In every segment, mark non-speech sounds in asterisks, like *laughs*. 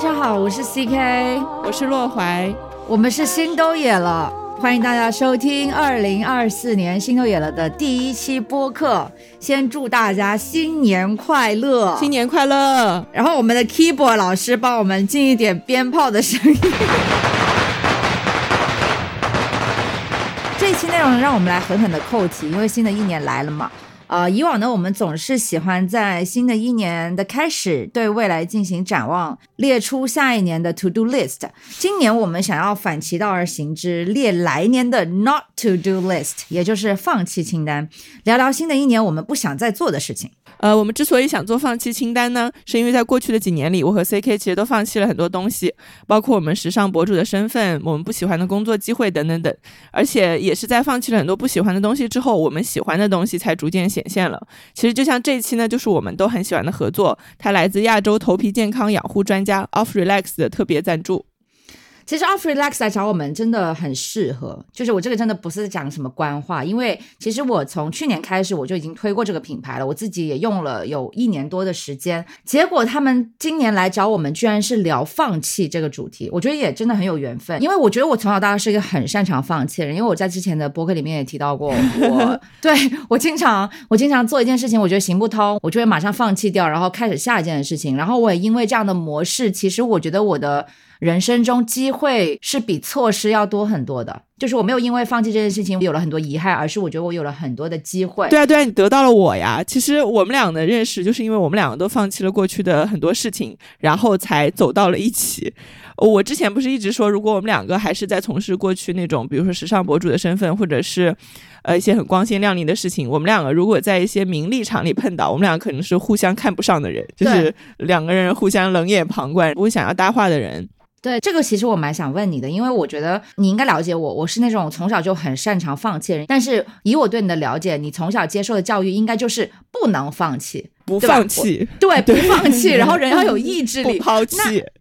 家好，我是 CK，我是洛怀，我们是心都野了，欢迎大家收听二零二四年心都野了的第一期播客。先祝大家新年快乐，新年快乐！然后我们的 keyboard 老师帮我们进一点鞭炮的声音。*laughs* 这期内容让我们来狠狠的扣题，因为新的一年来了嘛。呃，以往呢，我们总是喜欢在新的一年的开始对未来进行展望，列出下一年的 to do list。今年我们想要反其道而行之，列来年的 not to do list，也就是放弃清单，聊聊新的一年我们不想再做的事情。呃，我们之所以想做放弃清单呢，是因为在过去的几年里，我和 CK 其实都放弃了很多东西，包括我们时尚博主的身份，我们不喜欢的工作机会等等等。而且也是在放弃了很多不喜欢的东西之后，我们喜欢的东西才逐渐显现了。其实就像这一期呢，就是我们都很喜欢的合作，它来自亚洲头皮健康养护专家 Off Relax 的特别赞助。其实 Off Relax 来找我们真的很适合，就是我这个真的不是讲什么官话，因为其实我从去年开始我就已经推过这个品牌了，我自己也用了有一年多的时间。结果他们今年来找我们，居然是聊放弃这个主题，我觉得也真的很有缘分。因为我觉得我从小到大是一个很擅长放弃的人，因为我在之前的博客里面也提到过，*laughs* 我对我经常我经常做一件事情，我觉得行不通，我就会马上放弃掉，然后开始下一件事情。然后我也因为这样的模式，其实我觉得我的。人生中机会是比措施要多很多的，就是我没有因为放弃这件事情有了很多遗憾，而是我觉得我有了很多的机会。对啊，对啊，你得到了我呀。其实我们俩的认识，就是因为我们两个都放弃了过去的很多事情，然后才走到了一起。我之前不是一直说，如果我们两个还是在从事过去那种，比如说时尚博主的身份，或者是呃一些很光鲜亮丽的事情，我们两个如果在一些名利场里碰到，我们两个可能是互相看不上的人，就是两个人互相冷眼旁观，不会想要搭话的人。对这个，其实我蛮想问你的，因为我觉得你应该了解我，我是那种从小就很擅长放弃的人。但是以我对你的了解，你从小接受的教育应该就是不能放弃，不放弃，对，*laughs* 不放弃，然后 *laughs* 人要有意志力，不抛弃。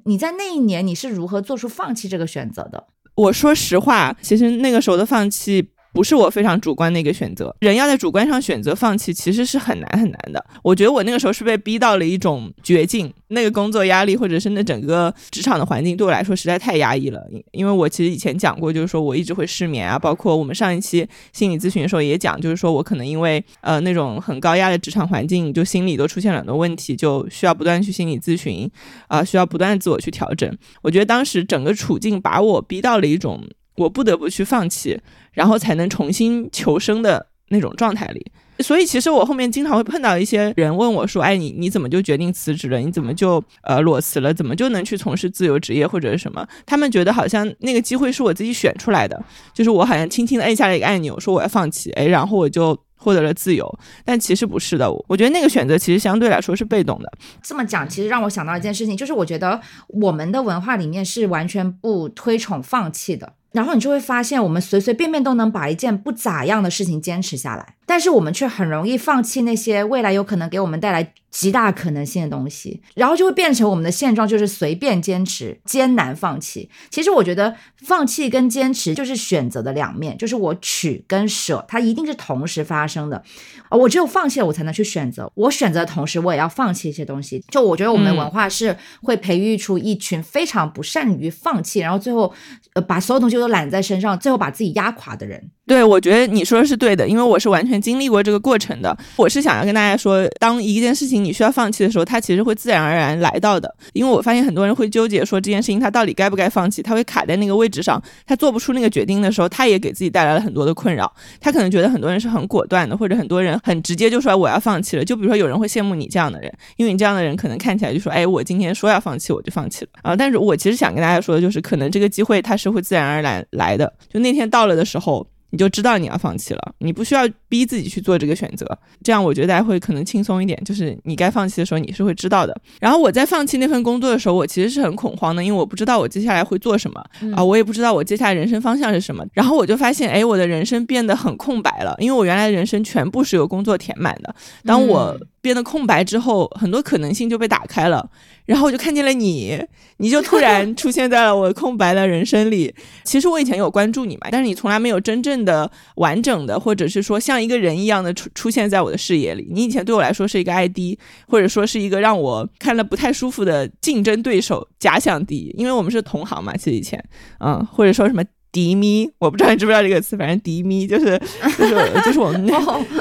你在那一年你是如何做出放弃这个选择的？我说实话，其实那个时候的放弃。不是我非常主观的一个选择，人要在主观上选择放弃，其实是很难很难的。我觉得我那个时候是被逼到了一种绝境，那个工作压力或者是那整个职场的环境对我来说实在太压抑了。因因为我其实以前讲过，就是说我一直会失眠啊，包括我们上一期心理咨询的时候也讲，就是说我可能因为呃那种很高压的职场环境，就心理都出现了很多问题，就需要不断去心理咨询啊，需要不断自我去调整。我觉得当时整个处境把我逼到了一种。我不得不去放弃，然后才能重新求生的那种状态里。所以，其实我后面经常会碰到一些人问我说：“哎，你你怎么就决定辞职了？你怎么就呃裸辞了？怎么就能去从事自由职业或者是什么？”他们觉得好像那个机会是我自己选出来的，就是我好像轻轻的按下了一个按钮，说我要放弃，哎，然后我就获得了自由。但其实不是的，我觉得那个选择其实相对来说是被动的。这么讲，其实让我想到一件事情，就是我觉得我们的文化里面是完全不推崇放弃的。然后你就会发现，我们随随便便都能把一件不咋样的事情坚持下来，但是我们却很容易放弃那些未来有可能给我们带来极大可能性的东西，然后就会变成我们的现状，就是随便坚持，艰难放弃。其实我觉得，放弃跟坚持就是选择的两面，就是我取跟舍，它一定是同时发生的。啊，我只有放弃了，我才能去选择。我选择的同时，我也要放弃一些东西。就我觉得，我们的文化是会培育出一群非常不善于放弃，然后最后呃把所有东西都揽在身上，最后把自己压垮的人。对，我觉得你说的是对的，因为我是完全经历过这个过程的。我是想要跟大家说，当一件事情你需要放弃的时候，它其实会自然而然来到的。因为我发现很多人会纠结说这件事情他到底该不该放弃，他会卡在那个位置上，他做不出那个决定的时候，他也给自己带来了很多的困扰。他可能觉得很多人是很果断的，或者很多人很直接就说我要放弃了。就比如说有人会羡慕你这样的人，因为你这样的人可能看起来就说，哎，我今天说要放弃我就放弃了啊。但是我其实想跟大家说的就是，可能这个机会它是会自然而然来的，就那天到了的时候。你就知道你要放弃了，你不需要逼自己去做这个选择，这样我觉得大家会可能轻松一点。就是你该放弃的时候，你是会知道的。然后我在放弃那份工作的时候，我其实是很恐慌的，因为我不知道我接下来会做什么啊，我也不知道我接下来人生方向是什么。然后我就发现，哎，我的人生变得很空白了，因为我原来的人生全部是由工作填满的。当我变得空白之后，很多可能性就被打开了。然后我就看见了你，你就突然出现在了我空白的人生里。*laughs* 其实我以前有关注你嘛，但是你从来没有真正的、完整的，或者是说像一个人一样的出出现在我的视野里。你以前对我来说是一个 ID，或者说是一个让我看了不太舒服的竞争对手、假想敌，因为我们是同行嘛。其实以前，嗯，或者说什么。迪咪，我不知道你知不知道这个词，反正迪咪就是就是就是我们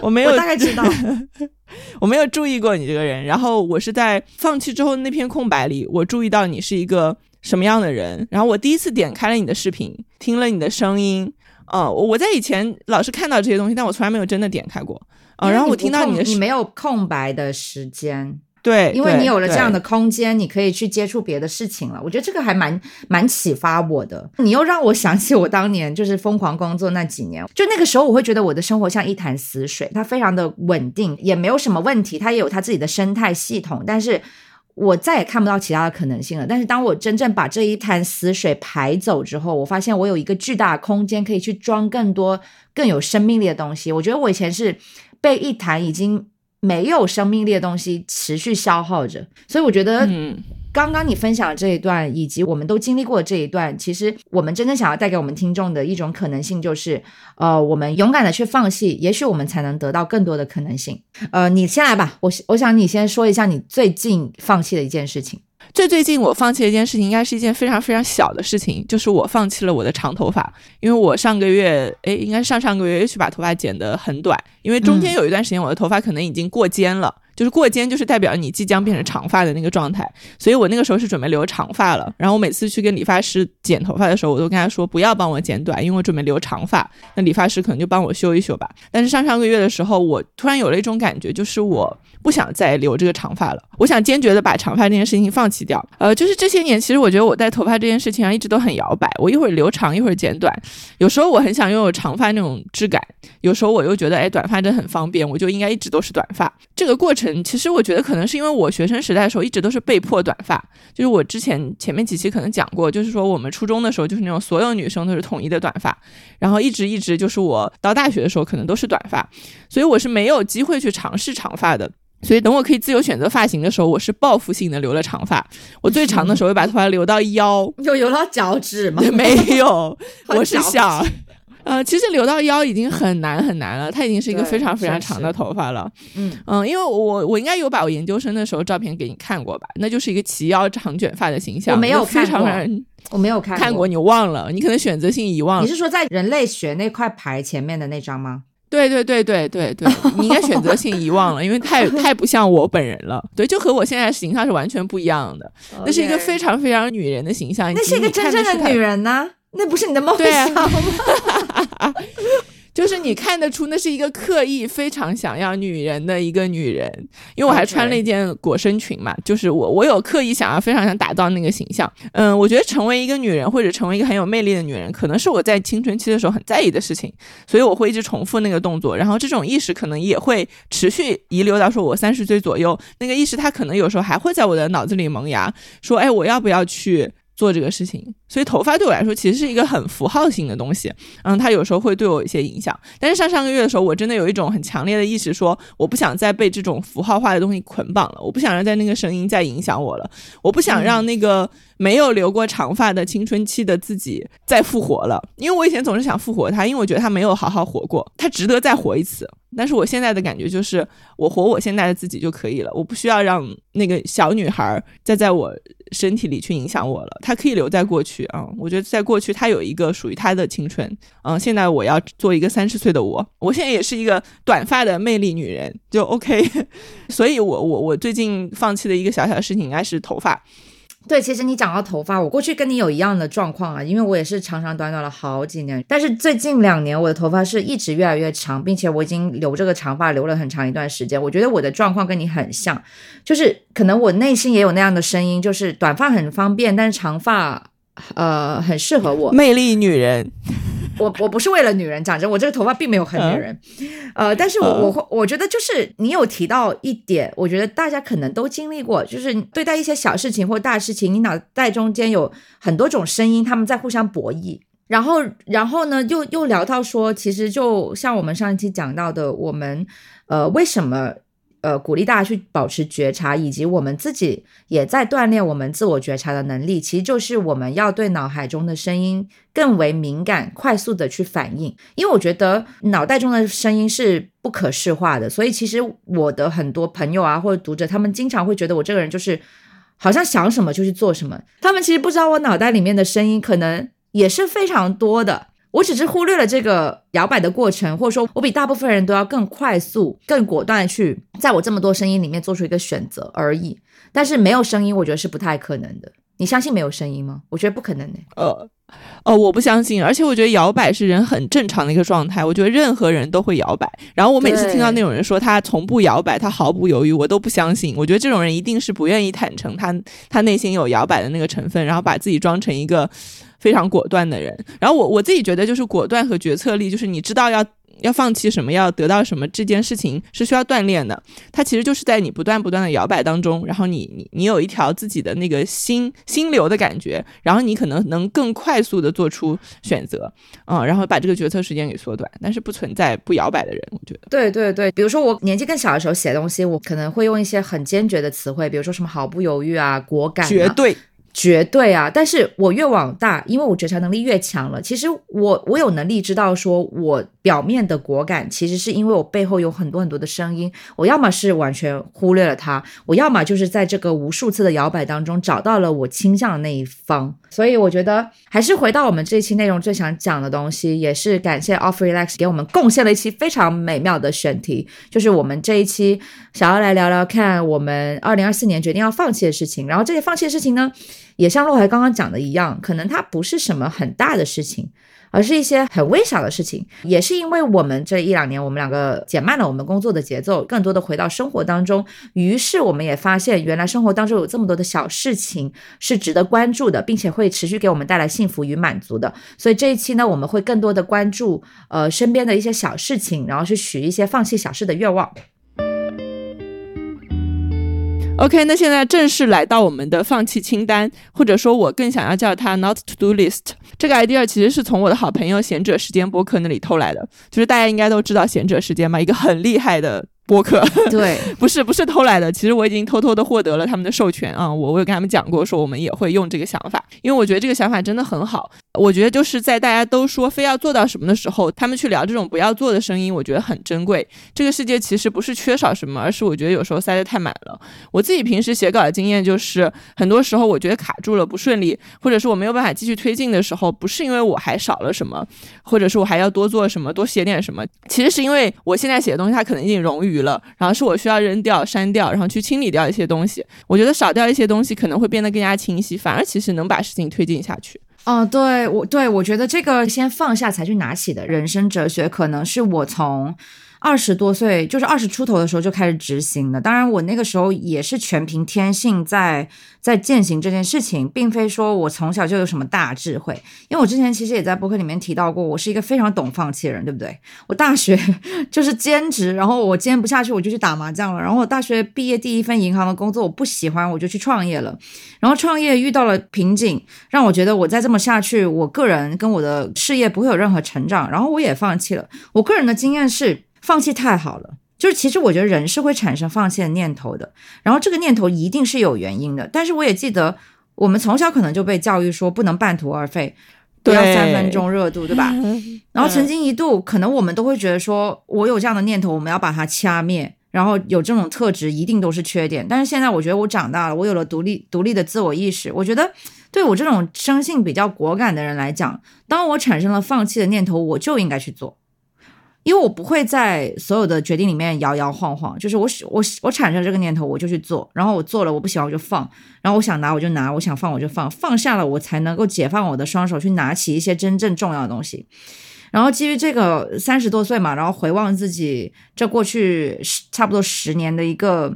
我没有大概知道，*laughs* 我没有注意过你这个人。然后我是在放弃之后那片空白里，我注意到你是一个什么样的人。然后我第一次点开了你的视频，听了你的声音。呃，我在以前老是看到这些东西，但我从来没有真的点开过。啊，然后我听到你的，你没有空白的时间。对，因为你有了这样的空间，你可以去接触别的事情了。我觉得这个还蛮蛮启发我的。你又让我想起我当年就是疯狂工作那几年，就那个时候我会觉得我的生活像一潭死水，它非常的稳定，也没有什么问题，它也有它自己的生态系统。但是我再也看不到其他的可能性了。但是当我真正把这一潭死水排走之后，我发现我有一个巨大的空间可以去装更多更有生命力的东西。我觉得我以前是被一潭已经。没有生命力的东西持续消耗着，所以我觉得，刚刚你分享的这一段，以及我们都经历过这一段，其实我们真正想要带给我们听众的一种可能性，就是呃，我们勇敢的去放弃，也许我们才能得到更多的可能性。呃，你先来吧，我我想你先说一下你最近放弃的一件事情。最最近我放弃了一件事情，应该是一件非常非常小的事情，就是我放弃了我的长头发，因为我上个月，哎，应该上上个月又去把头发剪得很短，因为中间有一段时间我的头发可能已经过肩了。就是过肩，就是代表你即将变成长发的那个状态，所以我那个时候是准备留长发了。然后我每次去跟理发师剪头发的时候，我都跟他说不要帮我剪短，因为我准备留长发。那理发师可能就帮我修一修吧。但是上上个月的时候，我突然有了一种感觉，就是我不想再留这个长发了，我想坚决的把长发这件事情放弃掉。呃，就是这些年，其实我觉得我在头发这件事情上一直都很摇摆，我一会儿留长，一会儿剪短。有时候我很想拥有长发那种质感，有时候我又觉得哎，短发真的很方便，我就应该一直都是短发。这个过程。其实我觉得可能是因为我学生时代的时候一直都是被迫短发，就是我之前前面几期可能讲过，就是说我们初中的时候就是那种所有女生都是统一的短发，然后一直一直就是我到大学的时候可能都是短发，所以我是没有机会去尝试长发的。所以等我可以自由选择发型的时候，我是报复性的留了长发。我最长的时候把头发留到腰，*laughs* 有留到脚趾吗？*laughs* 没有，*laughs* 我是想。呃，其实留到腰已经很难很难了，它已经是一个非常非常长的头发了。嗯嗯，因为我我应该有把我研究生的时候照片给你看过吧？那就是一个齐腰长卷发的形象。我没有看过，我没有看看过，你忘了？你可能选择性遗忘了。你是说在人类学那块牌前面的那张吗？对对对对对对，你应该选择性遗忘了，因为太 *laughs* 太不像我本人了。对，就和我现在形象是完全不一样的。那是一个非常非常女人的形象。那是一个真正的女人呢？那不是你的梦想吗？*laughs* *laughs* 就是你看得出，那是一个刻意非常想要女人的一个女人，因为我还穿了一件裹身裙嘛。就是我，我有刻意想要非常想打造那个形象。嗯，我觉得成为一个女人或者成为一个很有魅力的女人，可能是我在青春期的时候很在意的事情，所以我会一直重复那个动作。然后这种意识可能也会持续遗留到说我三十岁左右，那个意识它可能有时候还会在我的脑子里萌芽，说，哎，我要不要去？做这个事情，所以头发对我来说其实是一个很符号性的东西，嗯，它有时候会对我有一些影响。但是上上个月的时候，我真的有一种很强烈的意识，说我不想再被这种符号化的东西捆绑了，我不想让在那个声音再影响我了，我不想让那个没有留过长发的青春期的自己再复活了，因为我以前总是想复活他，因为我觉得他没有好好活过，他值得再活一次。但是我现在的感觉就是，我活我现在的自己就可以了，我不需要让那个小女孩再在我身体里去影响我了，她可以留在过去啊。我觉得在过去，她有一个属于她的青春，嗯，现在我要做一个三十岁的我，我现在也是一个短发的魅力女人，就 OK。*laughs* 所以我我我最近放弃的一个小小的事情应该是头发。对，其实你讲到头发，我过去跟你有一样的状况啊，因为我也是长长短短了好几年，但是最近两年我的头发是一直越来越长，并且我已经留这个长发留了很长一段时间。我觉得我的状况跟你很像，就是可能我内心也有那样的声音，就是短发很方便，但是长发呃很适合我，魅力女人。我我不是为了女人讲真，我这个头发并没有很女人，呃，但是我我会我觉得就是你有提到一点，我觉得大家可能都经历过，就是对待一些小事情或大事情，你脑袋中间有很多种声音，他们在互相博弈，然后然后呢，又又聊到说，其实就像我们上一期讲到的，我们呃为什么呃鼓励大家去保持觉察，以及我们自己也在锻炼我们自我觉察的能力。其实就是我们要对脑海中的声音更为敏感，快速的去反应。因为我觉得脑袋中的声音是不可视化的，所以其实我的很多朋友啊或者读者，他们经常会觉得我这个人就是好像想什么就去做什么。他们其实不知道我脑袋里面的声音可能也是非常多的。我只是忽略了这个摇摆的过程，或者说，我比大部分人都要更快速、更果断的去在我这么多声音里面做出一个选择而已。但是没有声音，我觉得是不太可能的。你相信没有声音吗？我觉得不可能的。呃，哦，我不相信。而且我觉得摇摆是人很正常的一个状态。我觉得任何人都会摇摆。然后我每次听到那种人说他从不摇摆，他毫不犹豫，我都不相信。我觉得这种人一定是不愿意坦诚他他内心有摇摆的那个成分，然后把自己装成一个。非常果断的人，然后我我自己觉得就是果断和决策力，就是你知道要要放弃什么，要得到什么，这件事情是需要锻炼的。它其实就是在你不断不断的摇摆当中，然后你你你有一条自己的那个心心流的感觉，然后你可能能更快速的做出选择，嗯，然后把这个决策时间给缩短。但是不存在不摇摆的人，我觉得。对对对，比如说我年纪更小的时候写东西，我可能会用一些很坚决的词汇，比如说什么毫不犹豫啊，果敢，绝对。绝对啊！但是我越往大，因为我觉察能力越强了。其实我我有能力知道，说我表面的果敢，其实是因为我背后有很多很多的声音。我要么是完全忽略了它，我要么就是在这个无数次的摇摆当中找到了我倾向的那一方。所以我觉得还是回到我们这一期内容最想讲的东西，也是感谢 Off Relax 给我们贡献了一期非常美妙的选题，就是我们这一期想要来聊聊看我们二零二四年决定要放弃的事情。然后这些放弃的事情呢？也像洛怀刚刚讲的一样，可能它不是什么很大的事情，而是一些很微小的事情。也是因为我们这一两年，我们两个减慢了我们工作的节奏，更多的回到生活当中。于是我们也发现，原来生活当中有这么多的小事情是值得关注的，并且会持续给我们带来幸福与满足的。所以这一期呢，我们会更多的关注呃身边的一些小事情，然后去许一些放弃小事的愿望。OK，那现在正式来到我们的放弃清单，或者说我更想要叫它 Not to Do List。这个 idea 其实是从我的好朋友贤者时间播客那里偷来的，就是大家应该都知道贤者时间嘛，一个很厉害的。播客 *laughs* 对，*laughs* 不是不是偷来的，其实我已经偷偷的获得了他们的授权啊，我我有跟他们讲过，说我们也会用这个想法，因为我觉得这个想法真的很好。我觉得就是在大家都说非要做到什么的时候，他们去聊这种不要做的声音，我觉得很珍贵。这个世界其实不是缺少什么，而是我觉得有时候塞得太满了。我自己平时写稿的经验就是，很多时候我觉得卡住了，不顺利，或者是我没有办法继续推进的时候，不是因为我还少了什么，或者是我还要多做什么，多写点什么，其实是因为我现在写的东西它可能已经冗余。了，然后是我需要扔掉、删掉，然后去清理掉一些东西。我觉得少掉一些东西可能会变得更加清晰，反而其实能把事情推进下去。哦，对我对我觉得这个先放下才去拿起的人生哲学，可能是我从。二十多岁，就是二十出头的时候就开始执行的。当然，我那个时候也是全凭天性在在践行这件事情，并非说我从小就有什么大智慧。因为我之前其实也在博客里面提到过，我是一个非常懂放弃的人，对不对？我大学 *laughs* 就是兼职，然后我兼不下去，我就去打麻将了。然后我大学毕业第一份银行的工作我不喜欢，我就去创业了。然后创业遇到了瓶颈，让我觉得我再这么下去，我个人跟我的事业不会有任何成长。然后我也放弃了。我个人的经验是。放弃太好了，就是其实我觉得人是会产生放弃的念头的，然后这个念头一定是有原因的。但是我也记得，我们从小可能就被教育说不能半途而废，不要三分钟热度，对吧？*laughs* 然后曾经一度，可能我们都会觉得说，我有这样的念头，我们要把它掐灭。然后有这种特质，一定都是缺点。但是现在我觉得我长大了，我有了独立独立的自我意识。我觉得对我这种生性比较果敢的人来讲，当我产生了放弃的念头，我就应该去做。因为我不会在所有的决定里面摇摇晃晃，就是我我我产生这个念头我就去做，然后我做了我不喜欢我就放，然后我想拿我就拿，我想放我就放，放下了我才能够解放我的双手去拿起一些真正重要的东西。然后基于这个三十多岁嘛，然后回望自己这过去差不多十年的一个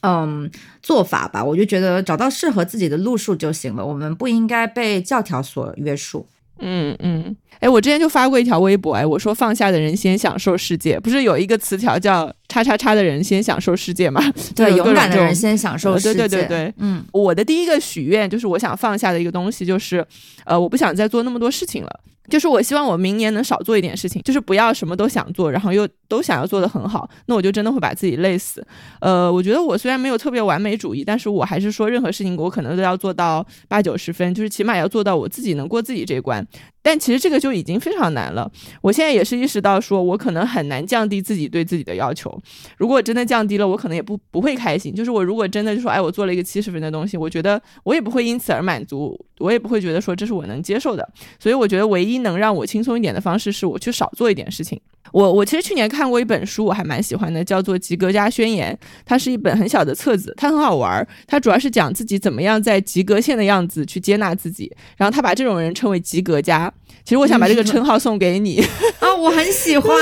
嗯做法吧，我就觉得找到适合自己的路数就行了，我们不应该被教条所约束。嗯嗯，哎，我之前就发过一条微博，哎，我说放下的人先享受世界，不是有一个词条叫“叉叉叉”的人先享受世界嘛？对，勇敢的人先享受世界。对对对对，嗯，我的第一个许愿就是我想放下的一个东西，就是呃，我不想再做那么多事情了。就是我希望我明年能少做一点事情，就是不要什么都想做，然后又都想要做得很好，那我就真的会把自己累死。呃，我觉得我虽然没有特别完美主义，但是我还是说任何事情我可能都要做到八九十分，就是起码要做到我自己能过自己这一关。但其实这个就已经非常难了。我现在也是意识到，说我可能很难降低自己对自己的要求。如果真的降低了，我可能也不不会开心。就是我如果真的就说，哎，我做了一个七十分的东西，我觉得我也不会因此而满足，我也不会觉得说这是我能接受的。所以我觉得唯一能让我轻松一点的方式，是我去少做一点事情。我我其实去年看过一本书，我还蛮喜欢的，叫做《及格家宣言》。它是一本很小的册子，它很好玩儿。它主要是讲自己怎么样在及格线的样子去接纳自己，然后他把这种人称为及格家。其实我想把这个称号送给你 *laughs* 啊，我很喜欢。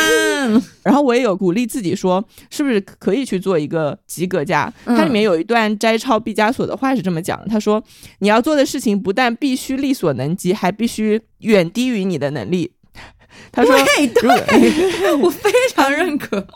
然后我也有鼓励自己说，是不是可以去做一个及格家？它里面有一段摘抄毕加索的话是这么讲的：他说，你要做的事情不但必须力所能及，还必须远低于你的能力。他说：“对，*laughs* 我非常认可，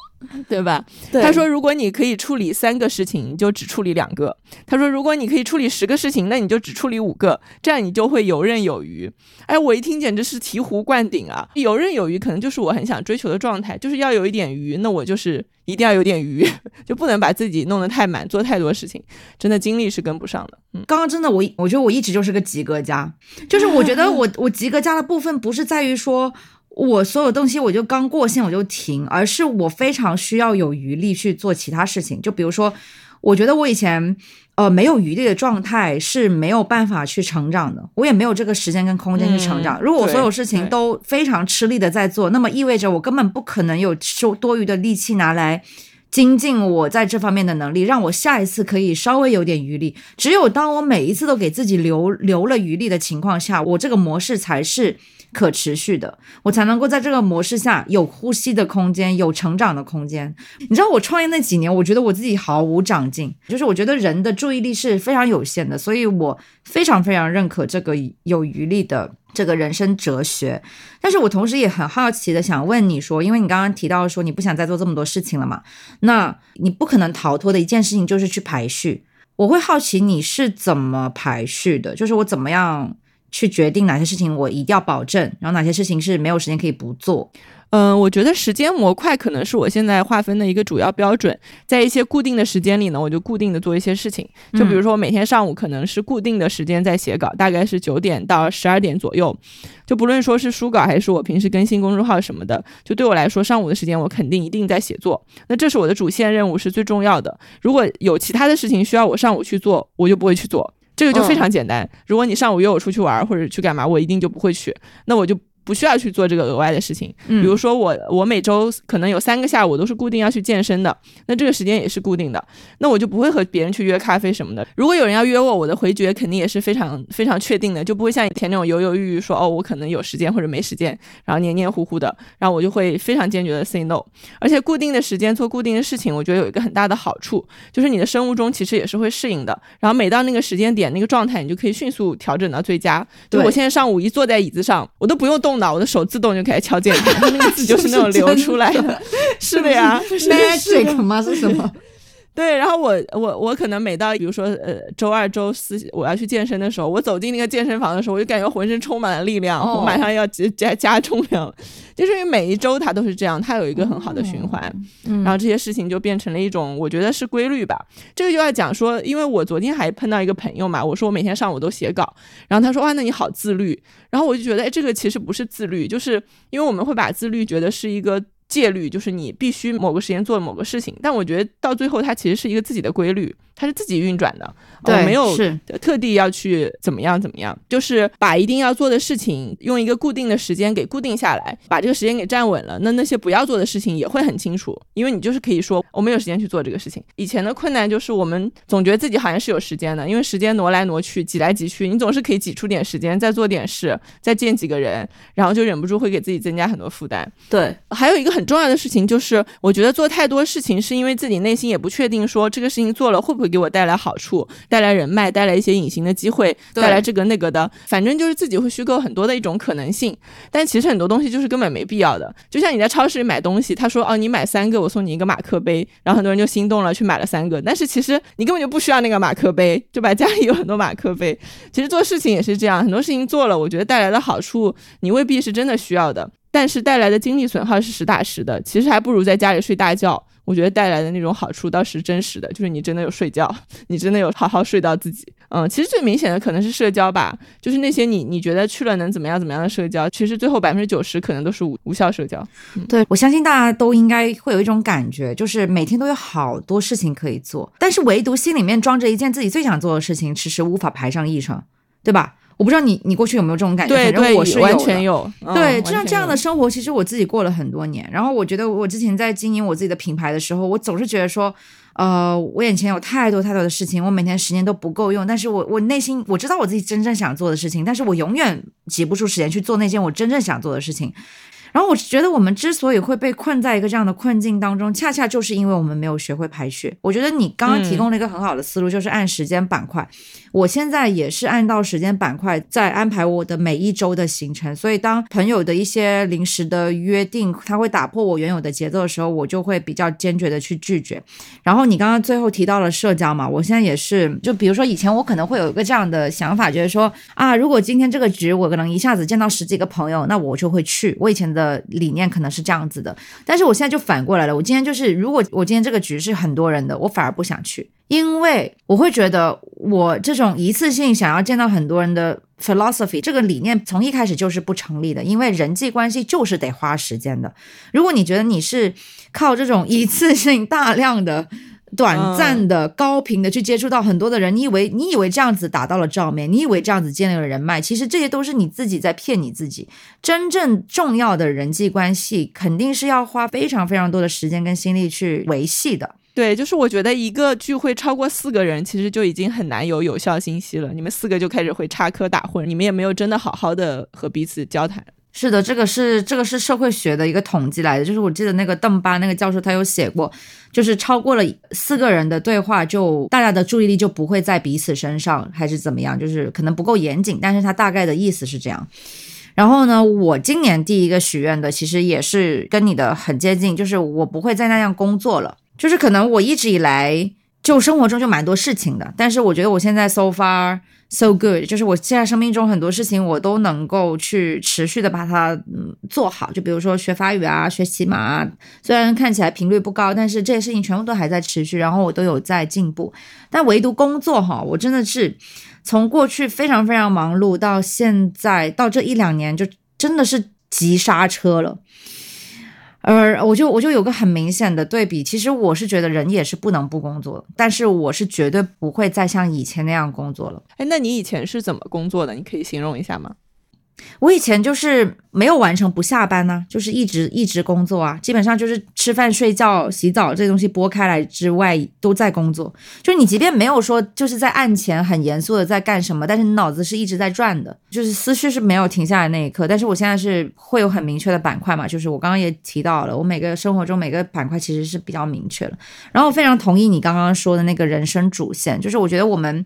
对吧？”他说：“如果你可以处理三个事情，你就只处理两个。”他说：“如果你可以处理十个事情，那你就只处理五个，这样你就会游刃有余。”哎，我一听简直是醍醐灌顶啊！游刃有余可能就是我很想追求的状态，就是要有一点余。那我就是一定要有点余，*laughs* 就不能把自己弄得太满，做太多事情，真的精力是跟不上的。嗯，刚刚真的我，我觉得我一直就是个及格家，就是我觉得 *laughs* 我我及格家的部分不是在于说。我所有东西我就刚过线我就停，而是我非常需要有余力去做其他事情。就比如说，我觉得我以前呃没有余力的状态是没有办法去成长的，我也没有这个时间跟空间去成长。如果我所有事情都非常吃力的在做，那么意味着我根本不可能有收多余的力气拿来精进我在这方面的能力，让我下一次可以稍微有点余力。只有当我每一次都给自己留留了余力的情况下，我这个模式才是。可持续的，我才能够在这个模式下有呼吸的空间，有成长的空间。你知道我创业那几年，我觉得我自己毫无长进，就是我觉得人的注意力是非常有限的，所以我非常非常认可这个有余力的这个人生哲学。但是我同时也很好奇的想问你说，因为你刚刚提到说你不想再做这么多事情了嘛，那你不可能逃脱的一件事情就是去排序。我会好奇你是怎么排序的，就是我怎么样。去决定哪些事情我一定要保证，然后哪些事情是没有时间可以不做。嗯，我觉得时间模块可能是我现在划分的一个主要标准。在一些固定的时间里呢，我就固定的做一些事情。就比如说，我每天上午可能是固定的时间在写稿，大概是九点到十二点左右。就不论说是书稿还是我平时更新公众号什么的，就对我来说，上午的时间我肯定一定在写作。那这是我的主线任务，是最重要的。如果有其他的事情需要我上午去做，我就不会去做。这个就非常简单。如果你上午约我出去玩或者去干嘛，我一定就不会去。那我就。不需要去做这个额外的事情，比如说我我每周可能有三个下午都是固定要去健身的，那这个时间也是固定的，那我就不会和别人去约咖啡什么的。如果有人要约我，我的回绝肯定也是非常非常确定的，就不会像以前那种犹犹豫豫说哦我可能有时间或者没时间，然后黏黏糊糊的，然后我就会非常坚决的 say no。而且固定的时间做固定的事情，我觉得有一个很大的好处，就是你的生物钟其实也是会适应的，然后每到那个时间点那个状态，你就可以迅速调整到最佳。就我现在上午一坐在椅子上，我都不用动。动脑，我的手自动就开始敲键盘，那个字就是那种流出来的，*laughs* 是的呀，*laughs* magic 吗？是什么？对，然后我我我可能每到比如说呃周二周四我要去健身的时候，我走进那个健身房的时候，我就感觉浑身充满了力量，我马上要加加加重量了。就是因为每一周它都是这样，它有一个很好的循环，然后这些事情就变成了一种我觉得是规律吧。这个就要讲说，因为我昨天还碰到一个朋友嘛，我说我每天上午都写稿，然后他说哇那你好自律，然后我就觉得哎这个其实不是自律，就是因为我们会把自律觉得是一个。戒律就是你必须某个时间做某个事情，但我觉得到最后它其实是一个自己的规律。它是自己运转的，对，没有特地要去怎么样怎么样，就是把一定要做的事情用一个固定的时间给固定下来，把这个时间给站稳了。那那些不要做的事情也会很清楚，因为你就是可以说我没有时间去做这个事情。以前的困难就是我们总觉得自己好像是有时间的，因为时间挪来挪去，挤来挤去，你总是可以挤出点时间再做点事，再见几个人，然后就忍不住会给自己增加很多负担。对，还有一个很重要的事情就是，我觉得做太多事情是因为自己内心也不确定，说这个事情做了会不会。会给我带来好处，带来人脉，带来一些隐形的机会，带来这个那个的，反正就是自己会虚构很多的一种可能性。但其实很多东西就是根本没必要的。就像你在超市里买东西，他说哦，你买三个我送你一个马克杯，然后很多人就心动了去买了三个，但是其实你根本就不需要那个马克杯，就把家里有很多马克杯。其实做事情也是这样，很多事情做了，我觉得带来的好处你未必是真的需要的。但是带来的精力损耗是实打实的，其实还不如在家里睡大觉。我觉得带来的那种好处倒是真实的，就是你真的有睡觉，你真的有好好睡到自己。嗯，其实最明显的可能是社交吧，就是那些你你觉得去了能怎么样怎么样的社交，其实最后百分之九十可能都是无无效社交。对我相信大家都应该会有一种感觉，就是每天都有好多事情可以做，但是唯独心里面装着一件自己最想做的事情，迟迟无法排上议程，对吧？我不知道你你过去有没有这种感觉？反正，我是完全有。对，这样这样的生活，其实我自己过了很多年。然后我觉得我之前在经营我自己的品牌的时候，我总是觉得说，呃，我眼前有太多太多的事情，我每天时间都不够用。但是我我内心我知道我自己真正想做的事情，但是我永远挤不出时间去做那件我真正想做的事情。然后我觉得我们之所以会被困在一个这样的困境当中，恰恰就是因为我们没有学会排序。我觉得你刚刚提供了一个很好的思路，就是按时间板块。我现在也是按照时间板块在安排我的每一周的行程。所以当朋友的一些临时的约定，他会打破我原有的节奏的时候，我就会比较坚决的去拒绝。然后你刚刚最后提到了社交嘛，我现在也是，就比如说以前我可能会有一个这样的想法，觉得说啊，如果今天这个局我可能一下子见到十几个朋友，那我就会去。我以前的。的理念可能是这样子的，但是我现在就反过来了。我今天就是，如果我今天这个局是很多人的，我反而不想去，因为我会觉得我这种一次性想要见到很多人的 philosophy 这个理念从一开始就是不成立的，因为人际关系就是得花时间的。如果你觉得你是靠这种一次性大量的。短暂的、高频的去接触到很多的人，你以为你以为这样子打到了照面，你以为这样子建立了人脉，其实这些都是你自己在骗你自己。真正重要的人际关系，肯定是要花非常非常多的时间跟心力去维系的。对，就是我觉得一个聚会超过四个人，其实就已经很难有有效信息了。你们四个就开始会插科打诨，你们也没有真的好好的和彼此交谈。是的，这个是这个是社会学的一个统计来的，就是我记得那个邓巴那个教授他有写过，就是超过了四个人的对话，就大家的注意力就不会在彼此身上，还是怎么样，就是可能不够严谨，但是他大概的意思是这样。然后呢，我今年第一个许愿的其实也是跟你的很接近，就是我不会再那样工作了，就是可能我一直以来就生活中就蛮多事情的，但是我觉得我现在 so far。So good，就是我现在生命中很多事情我都能够去持续的把它嗯做好，就比如说学法语啊，学骑马啊，虽然看起来频率不高，但是这些事情全部都还在持续，然后我都有在进步。但唯独工作哈，我真的是从过去非常非常忙碌到现在到这一两年就真的是急刹车了。呃，我就我就有个很明显的对比，其实我是觉得人也是不能不工作，但是我是绝对不会再像以前那样工作了。哎，那你以前是怎么工作的？你可以形容一下吗？我以前就是没有完成不下班呢，就是一直一直工作啊，基本上就是吃饭、睡觉、洗澡这东西拨开来之外都在工作。就你即便没有说就是在案前很严肃的在干什么，但是你脑子是一直在转的，就是思绪是没有停下来那一刻。但是我现在是会有很明确的板块嘛，就是我刚刚也提到了，我每个生活中每个板块其实是比较明确的。然后我非常同意你刚刚说的那个人生主线，就是我觉得我们。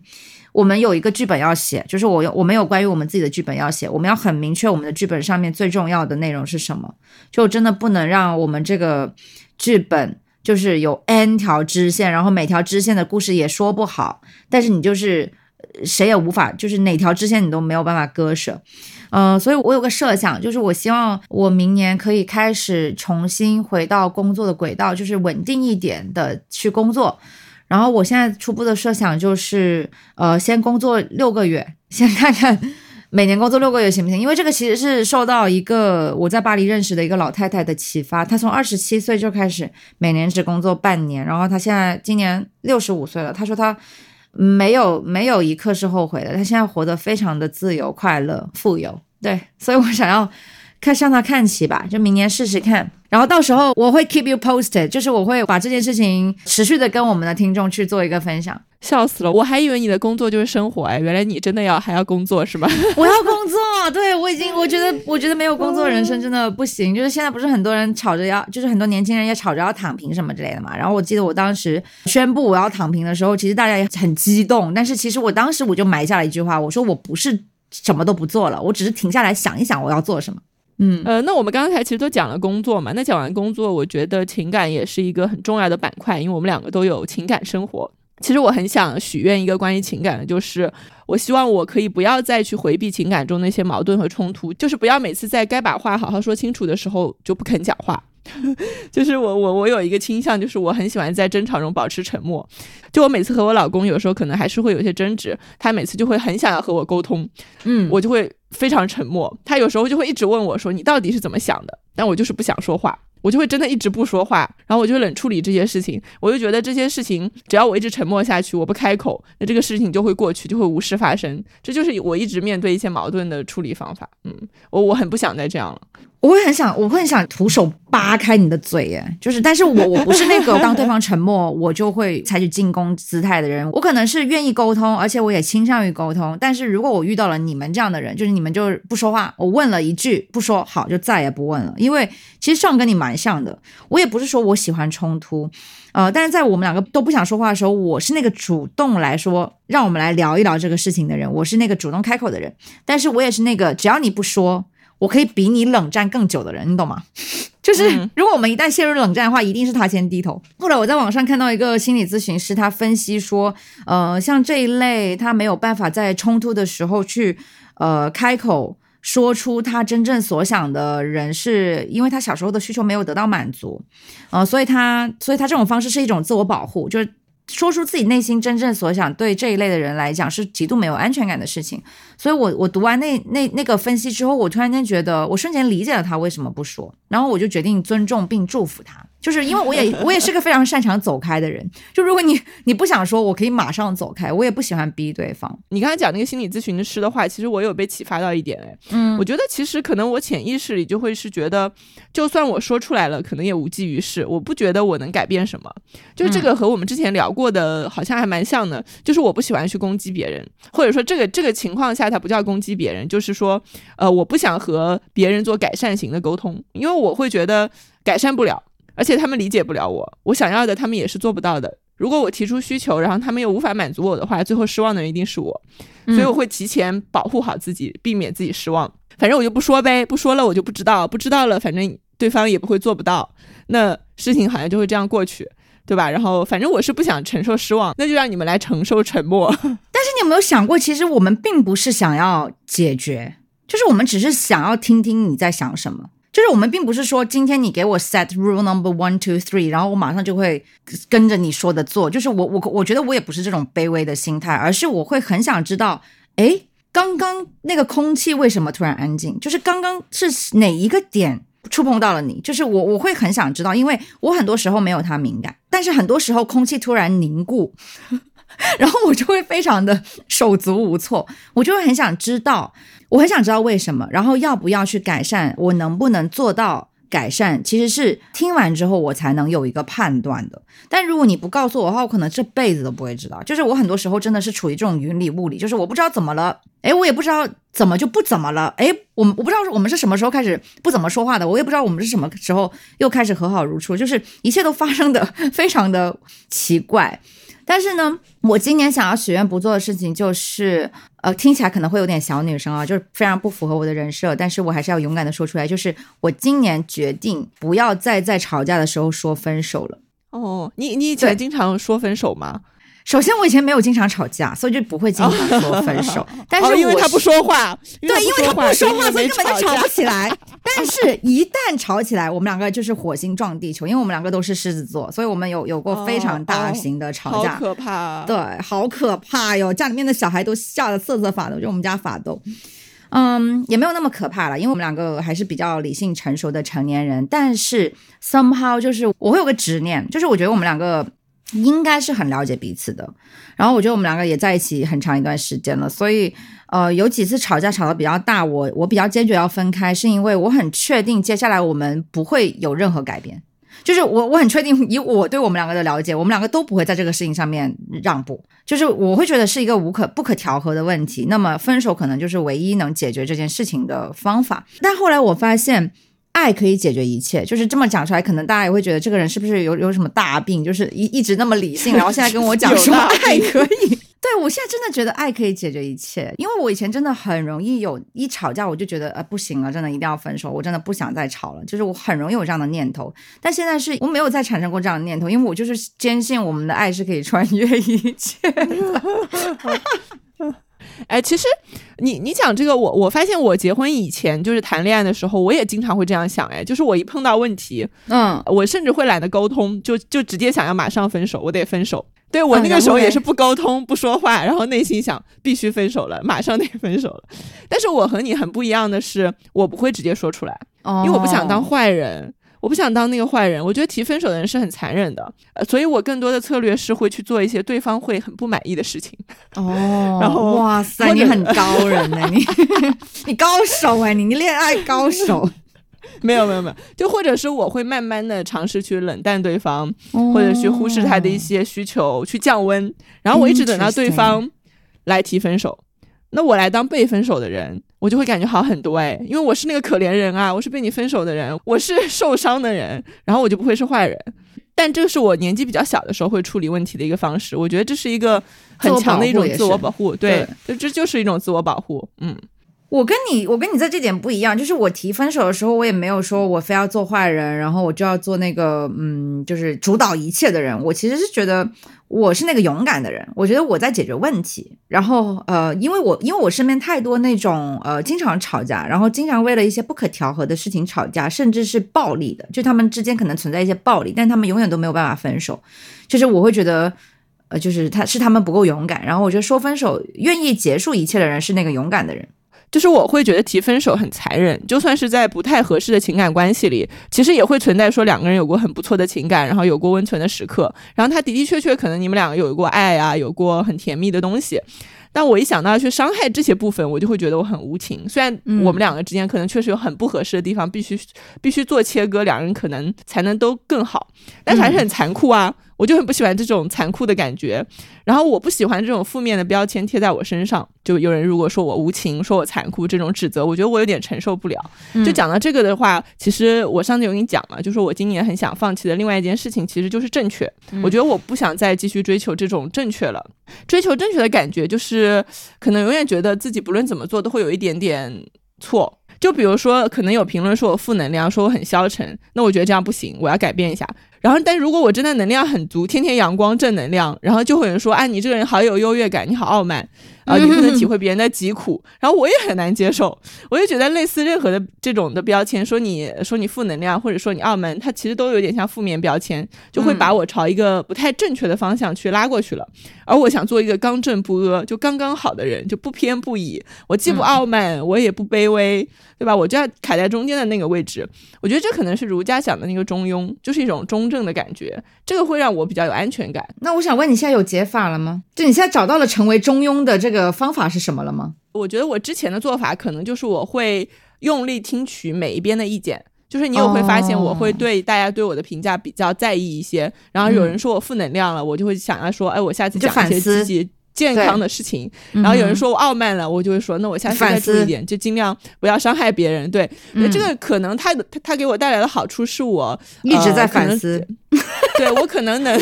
我们有一个剧本要写，就是我有我们有关于我们自己的剧本要写，我们要很明确我们的剧本上面最重要的内容是什么，就真的不能让我们这个剧本就是有 n 条支线，然后每条支线的故事也说不好，但是你就是谁也无法，就是哪条支线你都没有办法割舍，嗯，所以我有个设想，就是我希望我明年可以开始重新回到工作的轨道，就是稳定一点的去工作。然后我现在初步的设想就是，呃，先工作六个月，*laughs* 先看看每年工作六个月行不行？因为这个其实是受到一个我在巴黎认识的一个老太太的启发，她从二十七岁就开始每年只工作半年，然后她现在今年六十五岁了，她说她没有没有一刻是后悔的，她现在活得非常的自由、快乐、富有。对，所以我想要。看向他看齐吧，就明年试试看。然后到时候我会 keep you posted，就是我会把这件事情持续的跟我们的听众去做一个分享。笑死了，我还以为你的工作就是生活哎，原来你真的要还要工作是吧？*laughs* 我要工作，对我已经，我觉得，我觉得没有工作人生真的不行。就是现在不是很多人吵着要，就是很多年轻人也吵着要躺平什么之类的嘛。然后我记得我当时宣布我要躺平的时候，其实大家也很激动，但是其实我当时我就埋下了一句话，我说我不是什么都不做了，我只是停下来想一想我要做什么。嗯，呃，那我们刚才其实都讲了工作嘛，那讲完工作，我觉得情感也是一个很重要的板块，因为我们两个都有情感生活。其实我很想许愿一个关于情感的，就是我希望我可以不要再去回避情感中那些矛盾和冲突，就是不要每次在该把话好好说清楚的时候就不肯讲话。*laughs* 就是我我我有一个倾向，就是我很喜欢在争吵中保持沉默。就我每次和我老公有时候可能还是会有些争执，他每次就会很想要和我沟通，嗯，我就会非常沉默。他有时候就会一直问我说：“你到底是怎么想的？”但我就是不想说话。我就会真的一直不说话，然后我就冷处理这些事情。我就觉得这些事情，只要我一直沉默下去，我不开口，那这个事情就会过去，就会无事发生。这就是我一直面对一些矛盾的处理方法。嗯，我我很不想再这样了。我会很想，我会很想徒手扒开你的嘴，耶，就是，但是我我不是那个 *laughs* 当对方沉默，我就会采取进攻姿态的人。我可能是愿意沟通，而且我也倾向于沟通。但是如果我遇到了你们这样的人，就是你们就不说话，我问了一句不说，好就再也不问了。因为其实上跟你蛮像的，我也不是说我喜欢冲突，呃，但是在我们两个都不想说话的时候，我是那个主动来说，让我们来聊一聊这个事情的人，我是那个主动开口的人。但是我也是那个只要你不说。我可以比你冷战更久的人，你懂吗？*laughs* 就是如果我们一旦陷入冷战的话，一定是他先低头。后来我在网上看到一个心理咨询师，他分析说，呃，像这一类他没有办法在冲突的时候去呃开口说出他真正所想的人，是因为他小时候的需求没有得到满足，呃，所以他所以他这种方式是一种自我保护，就是。说出自己内心真正所想，对这一类的人来讲是极度没有安全感的事情。所以，我我读完那那那个分析之后，我突然间觉得，我瞬间理解了他为什么不说，然后我就决定尊重并祝福他。就是因为我也我也是个非常擅长走开的人，就如果你你不想说，我可以马上走开，我也不喜欢逼对方。你刚才讲那个心理咨询师的话，其实我有被启发到一点，哎，嗯，我觉得其实可能我潜意识里就会是觉得，就算我说出来了，可能也无济于事，我不觉得我能改变什么。就是这个和我们之前聊过的，好像还蛮像的。就是我不喜欢去攻击别人，或者说这个这个情况下，它不叫攻击别人，就是说，呃，我不想和别人做改善型的沟通，因为我会觉得改善不了。而且他们理解不了我，我想要的他们也是做不到的。如果我提出需求，然后他们又无法满足我的话，最后失望的人一定是我。所以我会提前保护好自己，避免自己失望。反正我就不说呗，不说了我就不知道，不知道了反正对方也不会做不到，那事情好像就会这样过去，对吧？然后反正我是不想承受失望，那就让你们来承受沉默。*laughs* 但是你有没有想过，其实我们并不是想要解决，就是我们只是想要听听你在想什么。就是我们并不是说今天你给我 set rule number one two three，然后我马上就会跟着你说的做。就是我我我觉得我也不是这种卑微的心态，而是我会很想知道，哎，刚刚那个空气为什么突然安静？就是刚刚是哪一个点触碰到了你？就是我我会很想知道，因为我很多时候没有他敏感，但是很多时候空气突然凝固，然后我就会非常的手足无措，我就会很想知道。我很想知道为什么，然后要不要去改善，我能不能做到改善？其实是听完之后我才能有一个判断的。但如果你不告诉我的话，我可能这辈子都不会知道。就是我很多时候真的是处于这种云里雾里，就是我不知道怎么了，哎，我也不知道怎么就不怎么了，哎，我们我不知道我们是什么时候开始不怎么说话的，我也不知道我们是什么时候又开始和好如初，就是一切都发生的 *laughs* 非常的奇怪。但是呢，我今年想要许愿不做的事情就是，呃，听起来可能会有点小女生啊，就是非常不符合我的人设，但是我还是要勇敢的说出来，就是我今年决定不要再在吵架的时候说分手了。哦，你你以前经常说分手吗？首先，我以前没有经常吵架，所以就不会经常说分手。但是因为他不说话，对，因为他不说话，所以根本就吵不起来。*laughs* 但是，一旦吵起来，我们两个就是火星撞地球，因为我们两个都是狮子座，所以我们有有过非常大型的吵架，好可怕。对，好可怕哟！家里面的小孩都吓得瑟瑟发抖，就我们家法斗。嗯，也没有那么可怕了，因为我们两个还是比较理性成熟的成年人。但是，somehow 就是我会有个执念，就是我觉得我们两个。应该是很了解彼此的。然后我觉得我们两个也在一起很长一段时间了，所以呃有几次吵架吵得比较大，我我比较坚决要分开，是因为我很确定接下来我们不会有任何改变。就是我我很确定，以我对我们两个的了解，我们两个都不会在这个事情上面让步。就是我会觉得是一个无可不可调和的问题，那么分手可能就是唯一能解决这件事情的方法。但后来我发现，爱可以解决一切。就是这么讲出来，可能大家也会觉得这个人是不是有 *laughs* 有什么大病？就是一一直那么理性，*laughs* 然后现在跟我讲说爱可以。*laughs* 对，我现在真的觉得爱可以解决一切，因为我以前真的很容易有一吵架我就觉得呃不行了，真的一定要分手，我真的不想再吵了，就是我很容易有这样的念头。但现在是我没有再产生过这样的念头，因为我就是坚信我们的爱是可以穿越一切的。哎，其实你你讲这个，我我发现我结婚以前就是谈恋爱的时候，我也经常会这样想，哎，就是我一碰到问题，嗯，我甚至会懒得沟通，就就直接想要马上分手，我得分手。对我那个时候也是不沟通、不说话，然后内心想必须分手了，马上得分手了。但是我和你很不一样的是，我不会直接说出来，哦因为我不想当坏人。我不想当那个坏人，我觉得提分手的人是很残忍的，呃，所以我更多的策略是会去做一些对方会很不满意的事情。*laughs* 哦，然后哇塞，你很高人呢，*laughs* 你你高手哎，你你恋爱高手，*laughs* 没有没有没有，就或者是我会慢慢的尝试去冷淡对方，或或者去忽视他的一些需求，去降温，然后我一直等到对方来提分手，那我来当被分手的人，我就会感觉好很多哎，因为我是那个可怜人啊，我是被你分手的人，我是受伤的人，然后我就不会是坏人。但这是我年纪比较小的时候会处理问题的一个方式，我觉得这是一个很强的一种自我保护，对，就这就是一种自我保护，嗯。我跟你，我跟你在这点不一样，就是我提分手的时候，我也没有说我非要做坏人，然后我就要做那个，嗯，就是主导一切的人。我其实是觉得我是那个勇敢的人，我觉得我在解决问题。然后，呃，因为我因为我身边太多那种呃经常吵架，然后经常为了一些不可调和的事情吵架，甚至是暴力的，就他们之间可能存在一些暴力，但他们永远都没有办法分手。就是我会觉得。呃，就是他是他们不够勇敢，然后我觉得说分手，愿意结束一切的人是那个勇敢的人。就是我会觉得提分手很残忍，就算是在不太合适的情感关系里，其实也会存在说两个人有过很不错的情感，然后有过温存的时刻，然后他的的确确可能你们两个有过爱啊，有过很甜蜜的东西。但我一想到要去伤害这些部分，我就会觉得我很无情。虽然嗯我们两个之间可能确实有很不合适的地方，必须必须做切割，两人可能才能都更好，但是还是很残酷啊。我就很不喜欢这种残酷的感觉，然后我不喜欢这种负面的标签贴在我身上。就有人如果说我无情，说我残酷，这种指责，我觉得我有点承受不了。就讲到这个的话，其实我上次有跟你讲嘛，就是我今年很想放弃的另外一件事情，其实就是正确。我觉得我不想再继续追求这种正确了。追求正确的感觉，就是可能永远觉得自己不论怎么做都会有一点点错。就比如说，可能有评论说我负能量，说我很消沉，那我觉得这样不行，我要改变一下。然后，但如果我真的能量很足，天天阳光正能量，然后就会有人说，啊，你这个人好有优越感，你好傲慢，啊、你不能体会别人的疾苦。然后我也很难接受，*laughs* 我就觉得类似任何的这种的标签，说你说你负能量，或者说你傲慢，它其实都有点像负面标签，就会把我朝一个不太正确的方向去拉过去了。而我想做一个刚正不阿，就刚刚好的人，就不偏不倚，我既不傲慢，我也不卑微，对吧？我就要卡在中间的那个位置。我觉得这可能是儒家讲的那个中庸，就是一种中正的感觉，这个会让我比较有安全感。那我想问，你现在有解法了吗？就你现在找到了成为中庸的这个方法是什么了吗？我觉得我之前的做法可能就是我会用力听取每一边的意见。就是你也会发现，我会对大家对我的评价比较在意一些。然后有人说我负能量了，我就会想要说，哎，我下次讲一些积极健康的事情。然然后有人说我傲慢了，我就会说，那我下次再注意一点，就尽量不要伤害别人。对，这个可能他的他他给我带来的好处是我一直在反思，*laughs* 对我可能能，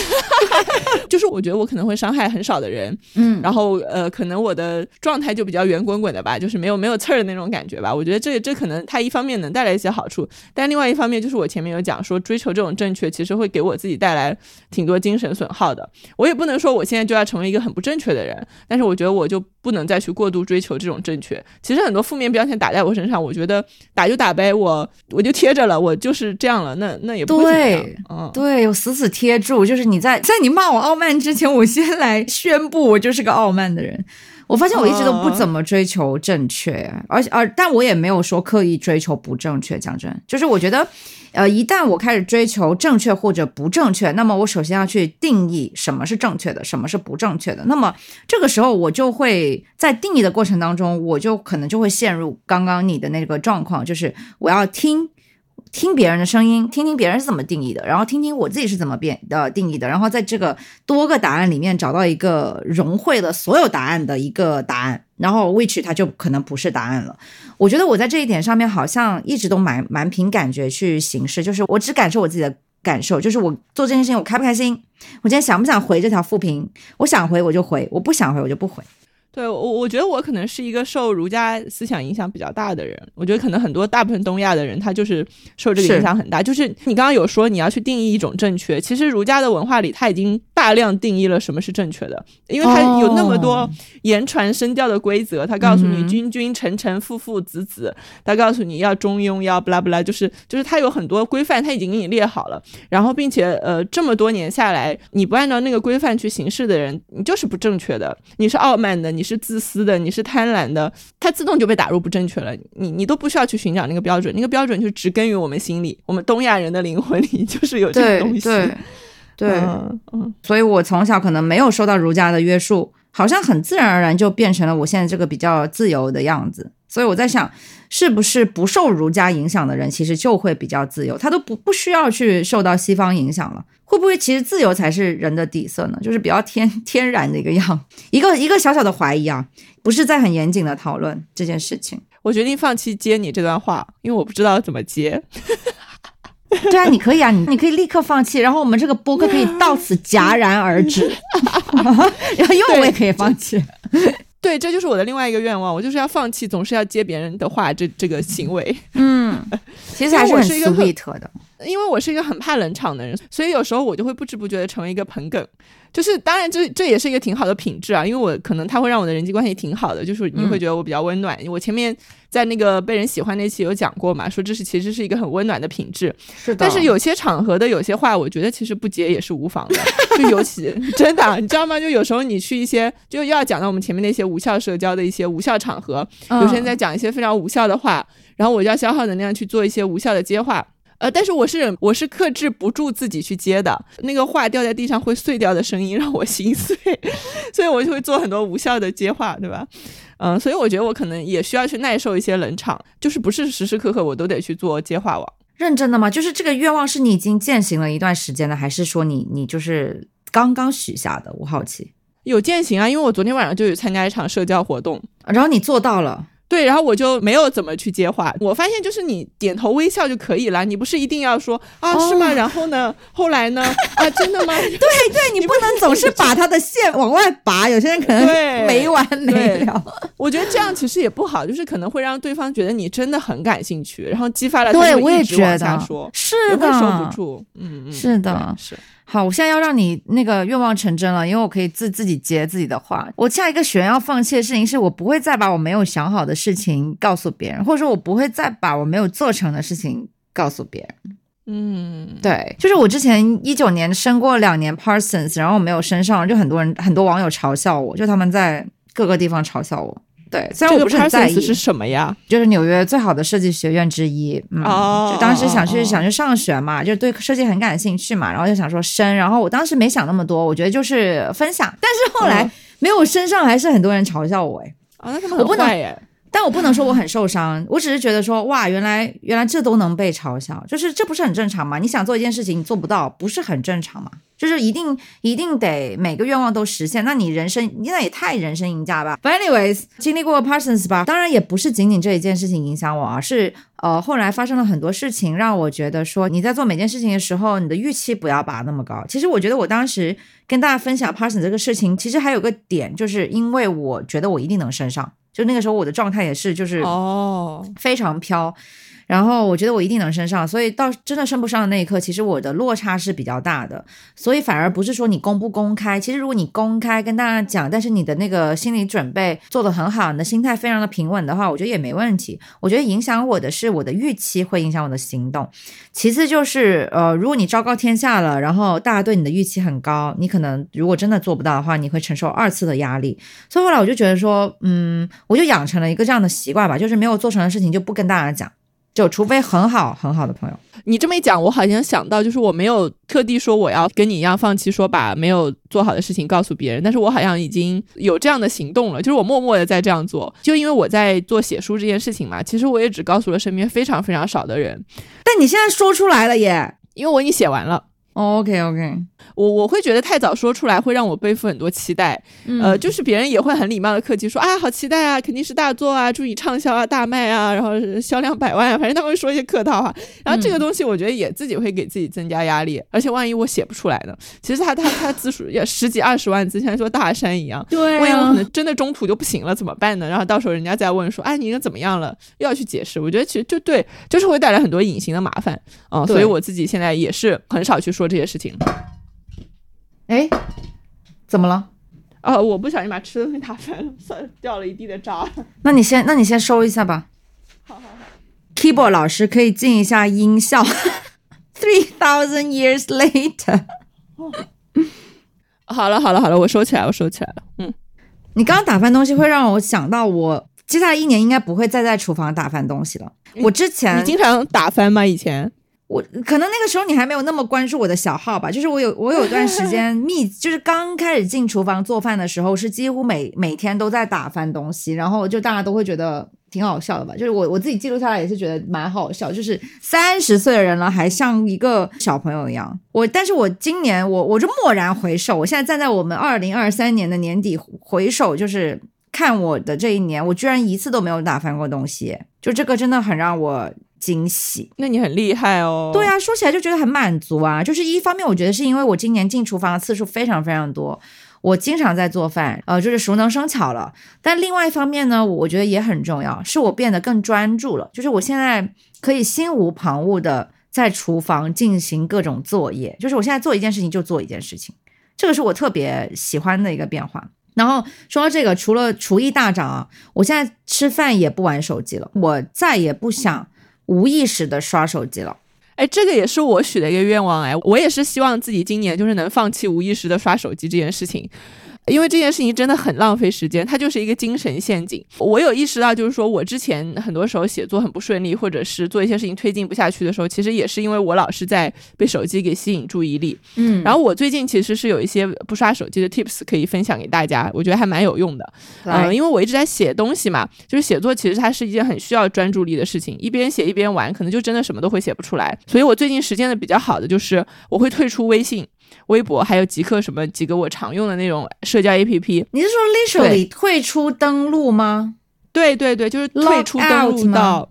*laughs* 就是我觉得我可能会伤害很少的人，嗯，然后呃，可能我的状态就比较圆滚滚的吧，就是没有没有刺儿的那种感觉吧。我觉得这这可能它一方面能带来一些好处，但另外一方面就是我前面有讲说，追求这种正确，其实会给我自己带来挺多精神损耗的。我也不能说我现在就要成为一个很不正确的人，但是我觉得我就不能再去过度追求这种正确。其实很多负面标签打在我身上，我觉得打就打呗，我我就贴着了，我就是这样了，那那也不会怎么样对，嗯。对，我死死贴住，就是你在在你骂我傲慢之前，我先来宣布我就是个傲慢的人。我发现我一直都不怎么追求正确，而且呃，但我也没有说刻意追求不正确。讲真，就是我觉得，呃，一旦我开始追求正确或者不正确，那么我首先要去定义什么是正确的，什么是不正确的。那么这个时候，我就会在定义的过程当中，我就可能就会陷入刚刚你的那个状况，就是我要听。听别人的声音，听听别人是怎么定义的，然后听听我自己是怎么变的定义的，然后在这个多个答案里面找到一个融汇了所有答案的一个答案，然后 which 它就可能不是答案了。我觉得我在这一点上面好像一直都蛮蛮凭感觉去行事，就是我只感受我自己的感受，就是我做这件事情我开不开心，我今天想不想回这条复评，我想回我就回，我不想回我就不回。对我，我觉得我可能是一个受儒家思想影响比较大的人。我觉得可能很多大部分东亚的人，他就是受这个影响很大。就是你刚刚有说你要去定义一种正确，其实儒家的文化里他已经大量定义了什么是正确的，因为他有那么多言传身教的规则。他告诉你君君臣臣父父子子，他告诉你要中庸要不拉不拉，就是就是他有很多规范，他已经给你列好了。然后并且呃这么多年下来，你不按照那个规范去行事的人，你就是不正确的，你是傲慢的，你。是自私的，你是贪婪的，它自动就被打入不正确了。你你都不需要去寻找那个标准，那个标准就植根于我们心里，我们东亚人的灵魂里 *laughs* 就是有这个东西。对对对，嗯，所以我从小可能没有受到儒家的约束，好像很自然而然就变成了我现在这个比较自由的样子。所以我在想，是不是不受儒家影响的人，其实就会比较自由，他都不不需要去受到西方影响了。会不会其实自由才是人的底色呢？就是比较天天然的一个样，一个 *laughs* 一个小小的怀疑啊，不是在很严谨的讨论这件事情。我决定放弃接你这段话，因为我不知道怎么接。*laughs* *laughs* 对啊，你可以啊，你你可以立刻放弃，然后我们这个播客可以到此戛然而止。*laughs* 然后因为我也可以放弃。*laughs* 对，这就是我的另外一个愿望，我就是要放弃总是要接别人的话这这个行为。嗯，其实还是很 sweet 的。因为我是一个很怕冷场的人，所以有时候我就会不知不觉的成为一个捧梗。就是当然，这这也是一个挺好的品质啊，因为我可能他会让我的人际关系挺好的，就是你会觉得我比较温暖。我前面在那个被人喜欢那期有讲过嘛，说这是其实是一个很温暖的品质。是的。但是有些场合的有些话，我觉得其实不接也是无妨的。就尤其 *laughs* 真的，你知道吗？就有时候你去一些，就又要讲到我们前面那些无效社交的一些无效场合，有些人在讲一些非常无效的话，然后我就要消耗能量去做一些无效的接话。呃，但是我是我是克制不住自己去接的，那个话掉在地上会碎掉的声音 *laughs* 让我心碎，*laughs* 所以我就会做很多无效的接话，对吧？嗯，所以我觉得我可能也需要去耐受一些冷场，就是不是时时刻刻我都得去做接话王。认真的吗？就是这个愿望是你已经践行了一段时间的，还是说你你就是刚刚许下的？我好奇。有践行啊，因为我昨天晚上就有参加一场社交活动，然后你做到了。对，然后我就没有怎么去接话。我发现就是你点头微笑就可以了，你不是一定要说啊，是吗？然后呢？后来呢？啊，真的吗？*laughs* 对对，你不能总是把他的线往外拔，有些人可能没完没了。我觉得这样其实也不好，就是可能会让对方觉得你真的很感兴趣，然后激发了他们一直往下说，是的，收不住。嗯嗯，是的，是。好，我现在要让你那个愿望成真了，因为我可以自自己接自己的话。我下一个选要放弃的事情是，我不会再把我没有想好的事情告诉别人，或者说，我不会再把我没有做成的事情告诉别人。嗯，对，就是我之前一九年升过两年 Parsons，然后我没有升上，就很多人很多网友嘲笑我，就他们在各个地方嘲笑我。对，虽然我不是很在意是什么呀，就是纽约最好的设计学院之一。哦，就当时想去想去上学嘛，就对设计很感兴趣嘛，然后就想说升，然后我当时没想那么多，我觉得就是分享。但是后来没有升上，还是很多人嘲笑我哎。啊，那他们很坏耶。但我不能说我很受伤，我只是觉得说哇，原来原来这都能被嘲笑，就是这不是很正常吗？你想做一件事情，你做不到，不是很正常吗？就是一定一定得每个愿望都实现，那你人生那也太人生赢家吧。But anyways，经历过 Parsons 吧，当然也不是仅仅这一件事情影响我，而是呃后来发生了很多事情，让我觉得说你在做每件事情的时候，你的预期不要拔那么高。其实我觉得我当时跟大家分享 Parsons 这个事情，其实还有个点，就是因为我觉得我一定能升上。就那个时候我的状态也是就是哦非常飘。然后我觉得我一定能升上，所以到真的升不上的那一刻，其实我的落差是比较大的。所以反而不是说你公不公开，其实如果你公开跟大家讲，但是你的那个心理准备做得很好，你的心态非常的平稳的话，我觉得也没问题。我觉得影响我的是我的预期会影响我的行动。其次就是呃，如果你昭告天下了，然后大家对你的预期很高，你可能如果真的做不到的话，你会承受二次的压力。所以后来我就觉得说，嗯，我就养成了一个这样的习惯吧，就是没有做成的事情就不跟大家讲。就除非很好很好的朋友，你这么一讲，我好像想到，就是我没有特地说我要跟你一样放弃，说把没有做好的事情告诉别人，但是我好像已经有这样的行动了，就是我默默的在这样做，就因为我在做写书这件事情嘛，其实我也只告诉了身边非常非常少的人，但你现在说出来了耶，因为我已经写完了。OK OK，我我会觉得太早说出来会让我背负很多期待，呃，就是别人也会很礼貌的客气说啊，好期待啊，肯定是大作啊，祝你畅销啊，大卖啊，然后销量百万啊，反正他们会说一些客套话。然后这个东西我觉得也自己会给自己增加压力，而且万一我写不出来呢？其实他他他字数也十几二十万字，像一座大山一样，对，万一我可能真的中途就不行了怎么办呢？然后到时候人家再问说，哎，你怎么样了？又要去解释，我觉得其实就对，就是会带来很多隐形的麻烦啊。所以我自己现在也是很少去说这些事情。哎，怎么了？哦，我不小心把吃的东西打翻了，*laughs* 算掉了一地的渣。那你先，那你先收一下吧。好好好。Keyboard 老师可以进一下音效。*laughs* Three thousand years later。*laughs* 好了好了好了，我收起来，我收起来了。嗯，你刚刚打翻东西会让我想到，我接下来一年应该不会再在厨房打翻东西了。我之前你经常打翻吗？以前？我可能那个时候你还没有那么关注我的小号吧，就是我有我有段时 *laughs* 间密，就是刚开始进厨房做饭的时候，是几乎每每天都在打翻东西，然后就大家都会觉得挺好笑的吧，就是我我自己记录下来也是觉得蛮好笑，就是三十岁的人了还像一个小朋友一样。我但是我今年我我就蓦然回首，我现在站在我们二零二三年的年底回首，就是看我的这一年，我居然一次都没有打翻过东西，就这个真的很让我。惊喜，那你很厉害哦。对啊，说起来就觉得很满足啊。就是一方面，我觉得是因为我今年进厨房的次数非常非常多，我经常在做饭，呃，就是熟能生巧了。但另外一方面呢，我觉得也很重要，是我变得更专注了。就是我现在可以心无旁骛的在厨房进行各种作业，就是我现在做一件事情就做一件事情，这个是我特别喜欢的一个变化。然后说到这个，除了厨艺大涨啊，我现在吃饭也不玩手机了，我再也不想。无意识的刷手机了，哎，这个也是我许的一个愿望，哎，我也是希望自己今年就是能放弃无意识的刷手机这件事情。因为这件事情真的很浪费时间，它就是一个精神陷阱。我有意识到，就是说我之前很多时候写作很不顺利，或者是做一些事情推进不下去的时候，其实也是因为我老是在被手机给吸引注意力。嗯，然后我最近其实是有一些不刷手机的 tips 可以分享给大家，我觉得还蛮有用的。嗯，因为我一直在写东西嘛，就是写作其实它是一件很需要专注力的事情，一边写一边玩，可能就真的什么都会写不出来。所以我最近实践的比较好的就是我会退出微信。微博还有极客什么几个我常用的那种社交 APP，你是说 literally 退出登录吗？对对对，就是退出登录到，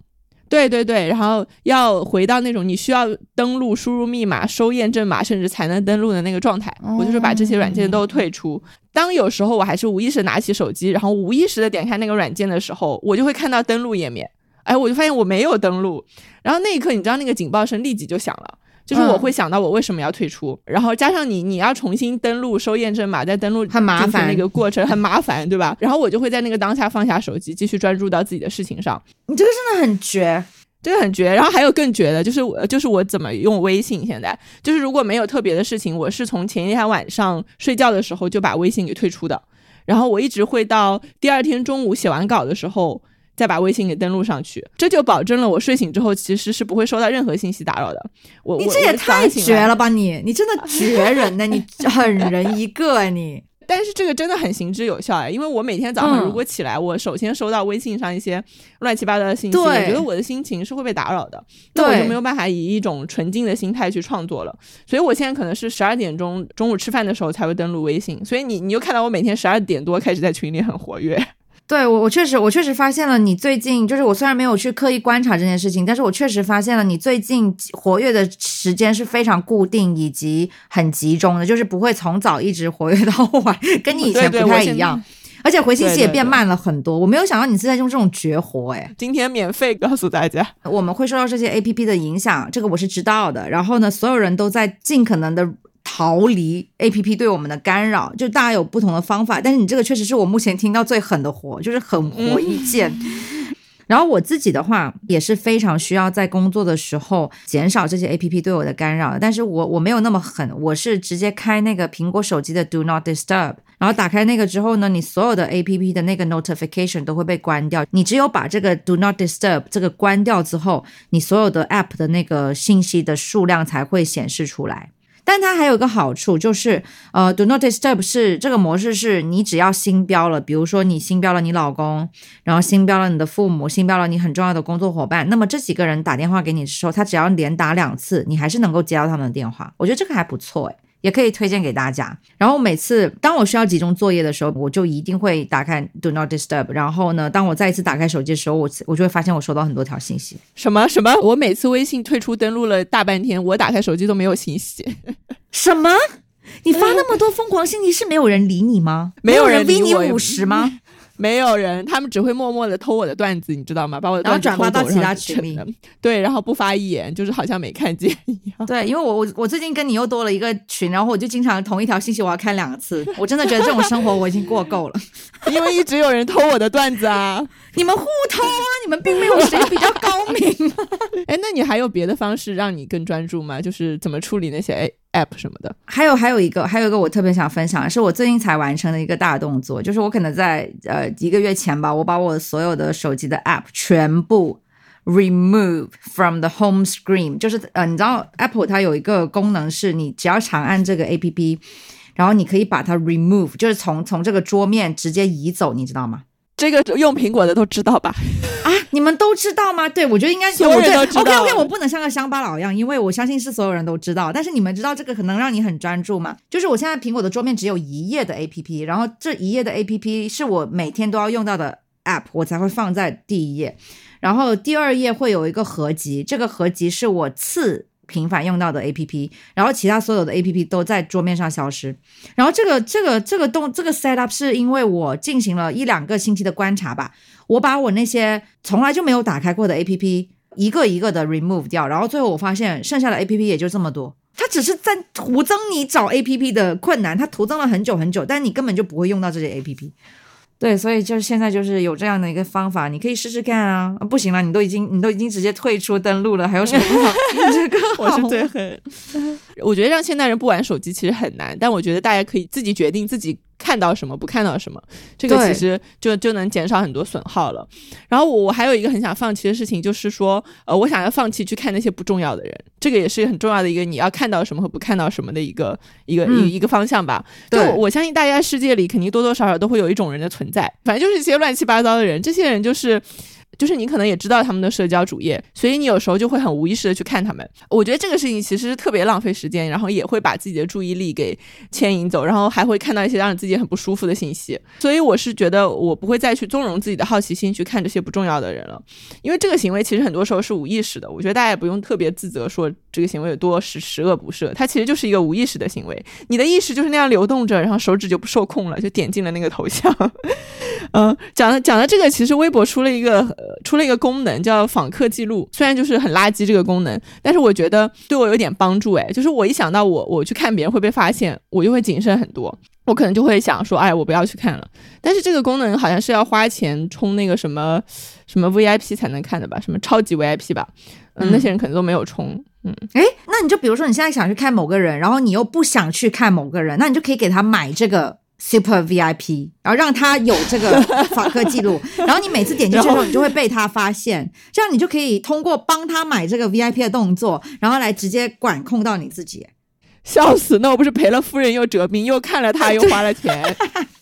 对对对，然后要回到那种你需要登录、输入密码、收验证码，甚至才能登录的那个状态。我就是把这些软件都退出。当有时候我还是无意识拿起手机，然后无意识的点开那个软件的时候，我就会看到登录页面，哎，我就发现我没有登录，然后那一刻你知道那个警报声立即就响了。就是我会想到我为什么要退出，然后加上你你要重新登录收验证码再登录很麻烦那个过程很麻烦对吧？然后我就会在那个当下放下手机，继续专注到自己的事情上。你这个真的很绝，这个很绝。然后还有更绝的，就是我就是我怎么用微信？现在就是如果没有特别的事情，我是从前一天晚上睡觉的时候就把微信给退出的，然后我一直会到第二天中午写完稿的时候。再把微信给登录上去，这就保证了我睡醒之后其实是不会收到任何信息打扰的。我你这也太绝了吧你！你真的绝人呢，你 *laughs* 狠人一个啊你！但是这个真的很行之有效哎，因为我每天早上如果起来，我首先收到微信上一些乱七八糟的信息，我觉得我的心情是会被打扰的，那我就没有办法以一种纯净的心态去创作了。所以我现在可能是十二点钟中午吃饭的时候才会登录微信，所以你你就看到我每天十二点多开始在群里很活跃。对我，我确实，我确实发现了你最近，就是我虽然没有去刻意观察这件事情，但是我确实发现了你最近活跃的时间是非常固定以及很集中的，就是不会从早一直活跃到晚，跟你以前不太一样。而且回信息也变慢了很多。我没有想到你是在用这种绝活哎。今天免费告诉大家，我们会受到这些 A P P 的影响，这个我是知道的。然后呢，所有人都在尽可能的逃离 A P P 对我们的干扰，就大家有不同的方法。但是你这个确实是我目前听到最狠的活，就是狠活一件。*laughs* 然后我自己的话也是非常需要在工作的时候减少这些 A P P 对我的干扰，但是我我没有那么狠，我是直接开那个苹果手机的 Do Not Disturb，然后打开那个之后呢，你所有的 A P P 的那个 notification 都会被关掉，你只有把这个 Do Not Disturb 这个关掉之后，你所有的 App 的那个信息的数量才会显示出来。但它还有一个好处，就是呃，Do Not Disturb 是这个模式是你只要新标了，比如说你新标了你老公，然后新标了你的父母，新标了你很重要的工作伙伴，那么这几个人打电话给你的时候，他只要连打两次，你还是能够接到他们的电话。我觉得这个还不错诶。也可以推荐给大家。然后每次当我需要集中作业的时候，我就一定会打开 Do Not Disturb。然后呢，当我再一次打开手机的时候，我我就会发现我收到很多条信息。什么什么？我每次微信退出登录了大半天，我打开手机都没有信息。什么？你发那么多疯狂信息，是没有人理你吗？没有人逼你五十吗？没有人，他们只会默默的偷我的段子，你知道吗？把我的然后段子转发到其他群里对，然后不发一眼，就是好像没看见一样。对，因为我我我最近跟你又多了一个群，然后我就经常同一条信息我要看两次，我真的觉得这种生活我已经过够了。*laughs* 因为一直有人偷我的段子啊。*laughs* 你们互偷啊，你们并没有谁比较高明啊。*laughs* 哎，那你还有别的方式让你更专注吗？就是怎么处理那些 A app 什么的？还有还有一个还有一个我特别想分享的是我最近才完成的一个大动作，就是我可能在呃一个月前吧，我把我所有的手机的 app 全部 remove from the home screen，就是呃你知道 Apple 它有一个功能是你只要长按这个 app，然后你可以把它 remove，就是从从这个桌面直接移走，你知道吗？这个用苹果的都知道吧？啊，你们都知道吗？对，我觉得应该是所有人我对都知道 OK OK，我不能像个乡巴佬一样，因为我相信是所有人都知道。但是你们知道这个可能让你很专注吗？就是我现在苹果的桌面只有一页的 APP，然后这一页的 APP 是我每天都要用到的 App，我才会放在第一页。然后第二页会有一个合集，这个合集是我次频繁用到的 A P P，然后其他所有的 A P P 都在桌面上消失。然后这个这个这个动这个 set up 是因为我进行了一两个星期的观察吧，我把我那些从来就没有打开过的 A P P 一个一个的 remove 掉，然后最后我发现剩下的 A P P 也就这么多。它只是在徒增你找 A P P 的困难，它徒增了很久很久，但你根本就不会用到这些 A P P。对，所以就是现在就是有这样的一个方法，你可以试试看啊。啊不行了，你都已经你都已经直接退出登录了，还有什么？*laughs* 这个我是最狠。*laughs* 我觉得让现代人不玩手机其实很难，但我觉得大家可以自己决定自己看到什么，不看到什么，这个其实就就能减少很多损耗了。然后我我还有一个很想放弃的事情，就是说，呃，我想要放弃去看那些不重要的人，这个也是很重要的一个你要看到什么和不看到什么的一个一个、嗯一一个方向吧。就我我相信大家世界里肯定多多少少都会有一种人的存在，反正就是一些乱七八糟的人，这些人就是。就是你可能也知道他们的社交主页，所以你有时候就会很无意识的去看他们。我觉得这个事情其实是特别浪费时间，然后也会把自己的注意力给牵引走，然后还会看到一些让自己很不舒服的信息。所以我是觉得我不会再去纵容自己的好奇心去看这些不重要的人了，因为这个行为其实很多时候是无意识的。我觉得大家也不用特别自责说这个行为有多十十恶不赦，它其实就是一个无意识的行为。你的意识就是那样流动着，然后手指就不受控了，就点进了那个头像。嗯，讲的讲的这个，其实微博出了一个、呃、出了一个功能叫访客记录，虽然就是很垃圾这个功能，但是我觉得对我有点帮助。哎，就是我一想到我我去看别人会被发现，我就会谨慎很多。我可能就会想说，哎，我不要去看了。但是这个功能好像是要花钱充那个什么什么 VIP 才能看的吧，什么超级 VIP 吧。嗯，嗯那些人可能都没有充。嗯，诶，那你就比如说你现在想去看某个人，然后你又不想去看某个人，那你就可以给他买这个 Super VIP，然后让他有这个 *laughs* 访客记录，然后你每次点进去的时候，你就会被他发现，这样你就可以通过帮他买这个 VIP 的动作，然后来直接管控到你自己。笑死！那我不是赔了夫人又折兵，又看了他又花了钱。*laughs*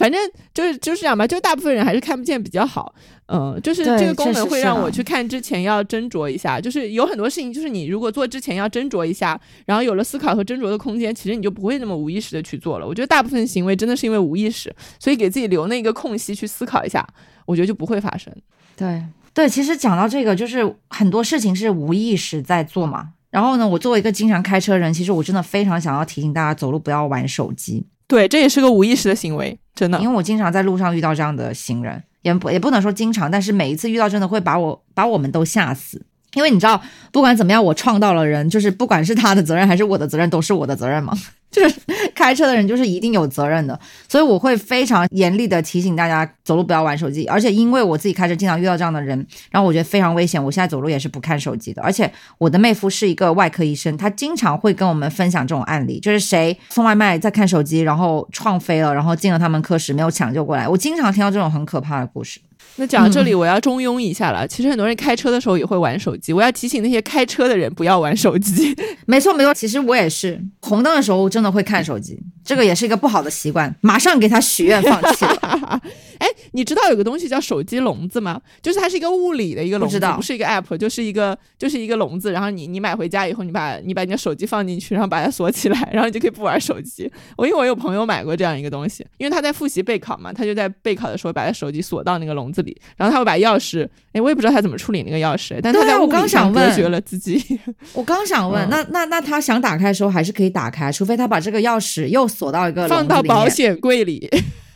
反正就是就是这样吧，就大部分人还是看不见比较好。嗯，就是这个功能会让我去看之前要斟酌一下，就是有很多事情，就是你如果做之前要斟酌一下，然后有了思考和斟酌的空间，其实你就不会那么无意识的去做了。我觉得大部分行为真的是因为无意识，所以给自己留那个空隙去思考一下，我觉得就不会发生。对对，其实讲到这个，就是很多事情是无意识在做嘛。然后呢，我作为一个经常开车人，其实我真的非常想要提醒大家，走路不要玩手机。对，这也是个无意识的行为，真的。因为我经常在路上遇到这样的行人，也不也不能说经常，但是每一次遇到，真的会把我把我们都吓死。因为你知道，不管怎么样，我创到了人，就是不管是他的责任还是我的责任，都是我的责任嘛。*laughs* 就是开车的人就是一定有责任的，所以我会非常严厉的提醒大家走路不要玩手机。而且因为我自己开车经常遇到这样的人，然后我觉得非常危险。我现在走路也是不看手机的。而且我的妹夫是一个外科医生，他经常会跟我们分享这种案例，就是谁送外卖在看手机，然后撞飞了，然后进了他们科室没有抢救过来。我经常听到这种很可怕的故事。那讲到这里，我要中庸一下了。其实很多人开车的时候也会玩手机，我要提醒那些开车的人不要玩手机。没错没错，其实我也是红灯的时候真的会看手机，这个也是一个不好的习惯，马上给他许愿放弃了。*laughs* 哎，你知道有个东西叫手机笼子吗？就是它是一个物理的一个笼子，不是一个 app，就是一个就是一个笼子。然后你你买回家以后，你把你把你的手机放进去，然后把它锁起来，然后你就可以不玩手机。我因为我有朋友买过这样一个东西，因为他在复习备考嘛，他就在备考的时候把他手机锁到那个笼子里，然后他会把钥匙，哎，我也不知道他怎么处理那个钥匙，但他在物理上隔绝了自己。我刚想问，那那那他想打开的时候还是可以打开，除非他把这个钥匙又锁到一个放到保险柜里。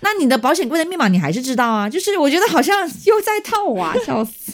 那你的保险柜的密码你还是知道啊？就是我觉得好像又在套我，*laughs* 笑死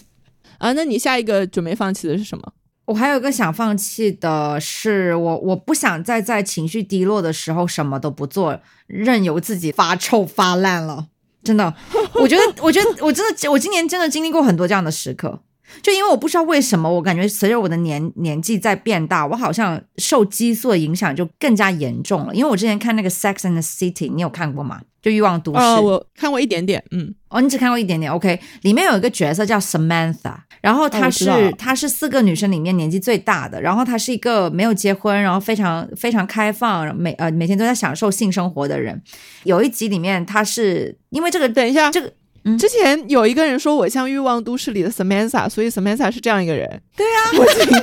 啊！那你下一个准备放弃的是什么？我还有一个想放弃的是，我我不想再在情绪低落的时候什么都不做，任由自己发臭发烂了。真的，我觉得，我觉得我真的，我今年真的经历过很多这样的时刻。就因为我不知道为什么，我感觉随着我的年年纪在变大，我好像受激素的影响就更加严重了。因为我之前看那个《Sex and the City》，你有看过吗？就欲望都市。哦，我看过一点点。嗯，哦，你只看过一点点。OK，里面有一个角色叫 Samantha，然后她是她是四个女生里面年纪最大的，然后她是一个没有结婚，然后非常非常开放，每呃每天都在享受性生活的人。有一集里面，她是因为这个，等一下这个。之前有一个人说我像《欲望都市》里的 Samantha，所以 Samantha 是这样一个人。对啊，我记得，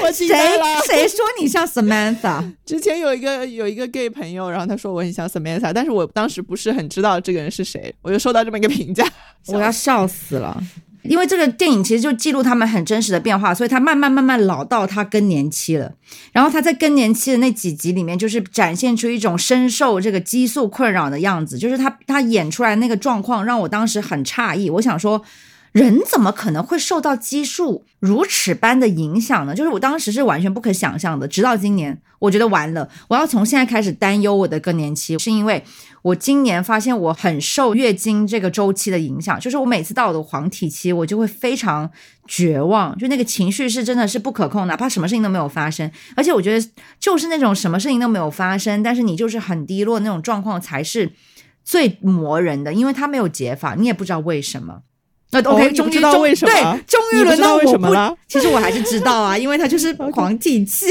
*laughs* 我记得谁谁说你像 Samantha？之前有一个有一个 gay 朋友，然后他说我很像 Samantha，但是我当时不是很知道这个人是谁，我就收到这么一个评价，我要笑死了。因为这个电影其实就记录他们很真实的变化，所以他慢慢慢慢老到他更年期了。然后他在更年期的那几集里面，就是展现出一种深受这个激素困扰的样子。就是他他演出来那个状况，让我当时很诧异。我想说，人怎么可能会受到激素如此般的影响呢？就是我当时是完全不可想象的。直到今年，我觉得完了，我要从现在开始担忧我的更年期，是因为。我今年发现我很受月经这个周期的影响，就是我每次到我的黄体期，我就会非常绝望，就那个情绪是真的是不可控，哪怕什么事情都没有发生。而且我觉得就是那种什么事情都没有发生，但是你就是很低落那种状况才是最磨人的，因为它没有解法，你也不知道为什么。那 OK，终于知道为什么？对，终于轮到我不，其实我还是知道啊，因为它就是 *laughs* 黄体期，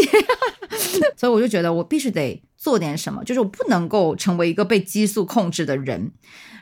*laughs* 所以我就觉得我必须得。做点什么，就是我不能够成为一个被激素控制的人，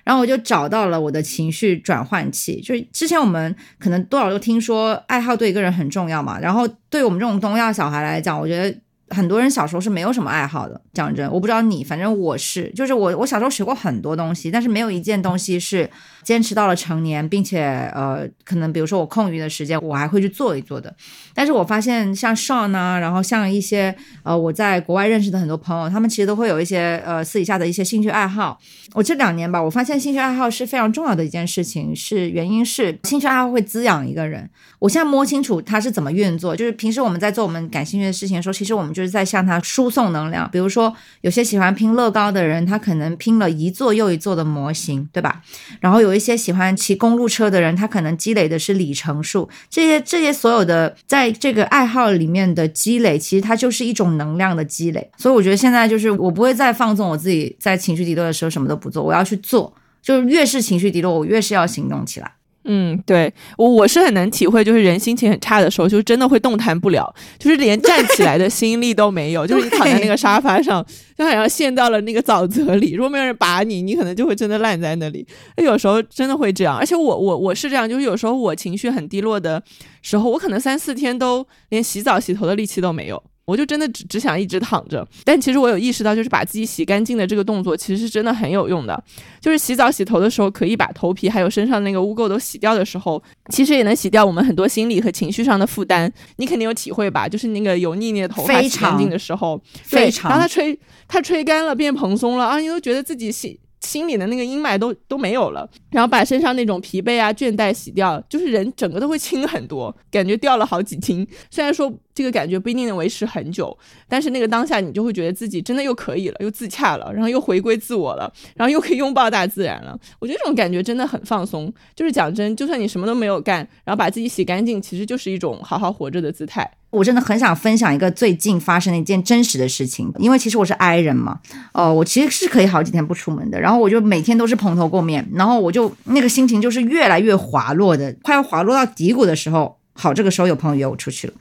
然后我就找到了我的情绪转换器。就是之前我们可能多少都听说爱好对一个人很重要嘛，然后对我们这种东亚小孩来讲，我觉得很多人小时候是没有什么爱好的。讲真，我不知道你，反正我是，就是我我小时候学过很多东西，但是没有一件东西是。坚持到了成年，并且呃，可能比如说我空余的时间，我还会去做一做的。但是我发现像 Sean 啊，然后像一些呃我在国外认识的很多朋友，他们其实都会有一些呃私底下的一些兴趣爱好。我这两年吧，我发现兴趣爱好是非常重要的一件事情，是原因是兴趣爱好会滋养一个人。我现在摸清楚它是怎么运作，就是平时我们在做我们感兴趣的事情的时候，其实我们就是在向它输送能量。比如说有些喜欢拼乐高的人，他可能拼了一座又一座的模型，对吧？然后有。有一些喜欢骑公路车的人，他可能积累的是里程数。这些这些所有的在这个爱好里面的积累，其实它就是一种能量的积累。所以我觉得现在就是我不会再放纵我自己，在情绪低落的时候什么都不做，我要去做。就是越是情绪低落，我越是要行动起来。嗯，对我我是很能体会，就是人心情很差的时候，就真的会动弹不了，就是连站起来的心力都没有，*laughs* 就是你躺在那个沙发上，就好像陷到了那个沼泽里。如果没有人把你，你可能就会真的烂在那里。有时候真的会这样，而且我我我是这样，就是有时候我情绪很低落的时候，我可能三四天都连洗澡洗头的力气都没有。我就真的只只想一直躺着。但其实我有意识到，就是把自己洗干净的这个动作，其实是真的很有用的。就是洗澡洗头的时候，可以把头皮还有身上那个污垢都洗掉的时候，其实也能洗掉我们很多心理和情绪上的负担。你肯定有体会吧？就是那个油腻腻的头发洗干净的时候，非常，然后它吹它吹干了变蓬松了啊，你都觉得自己洗。心里的那个阴霾都都没有了，然后把身上那种疲惫啊、倦怠洗掉，就是人整个都会轻很多，感觉掉了好几斤。虽然说这个感觉不一定能维持很久，但是那个当下你就会觉得自己真的又可以了，又自洽了，然后又回归自我了，然后又可以拥抱大自然了。我觉得这种感觉真的很放松。就是讲真，就算你什么都没有干，然后把自己洗干净，其实就是一种好好活着的姿态。我真的很想分享一个最近发生的一件真实的事情，因为其实我是 I 人嘛，呃，我其实是可以好几天不出门的，然后我就每天都是蓬头垢面，然后我就那个心情就是越来越滑落的，快要滑落到低谷的时候，好，这个时候有朋友约我出去了，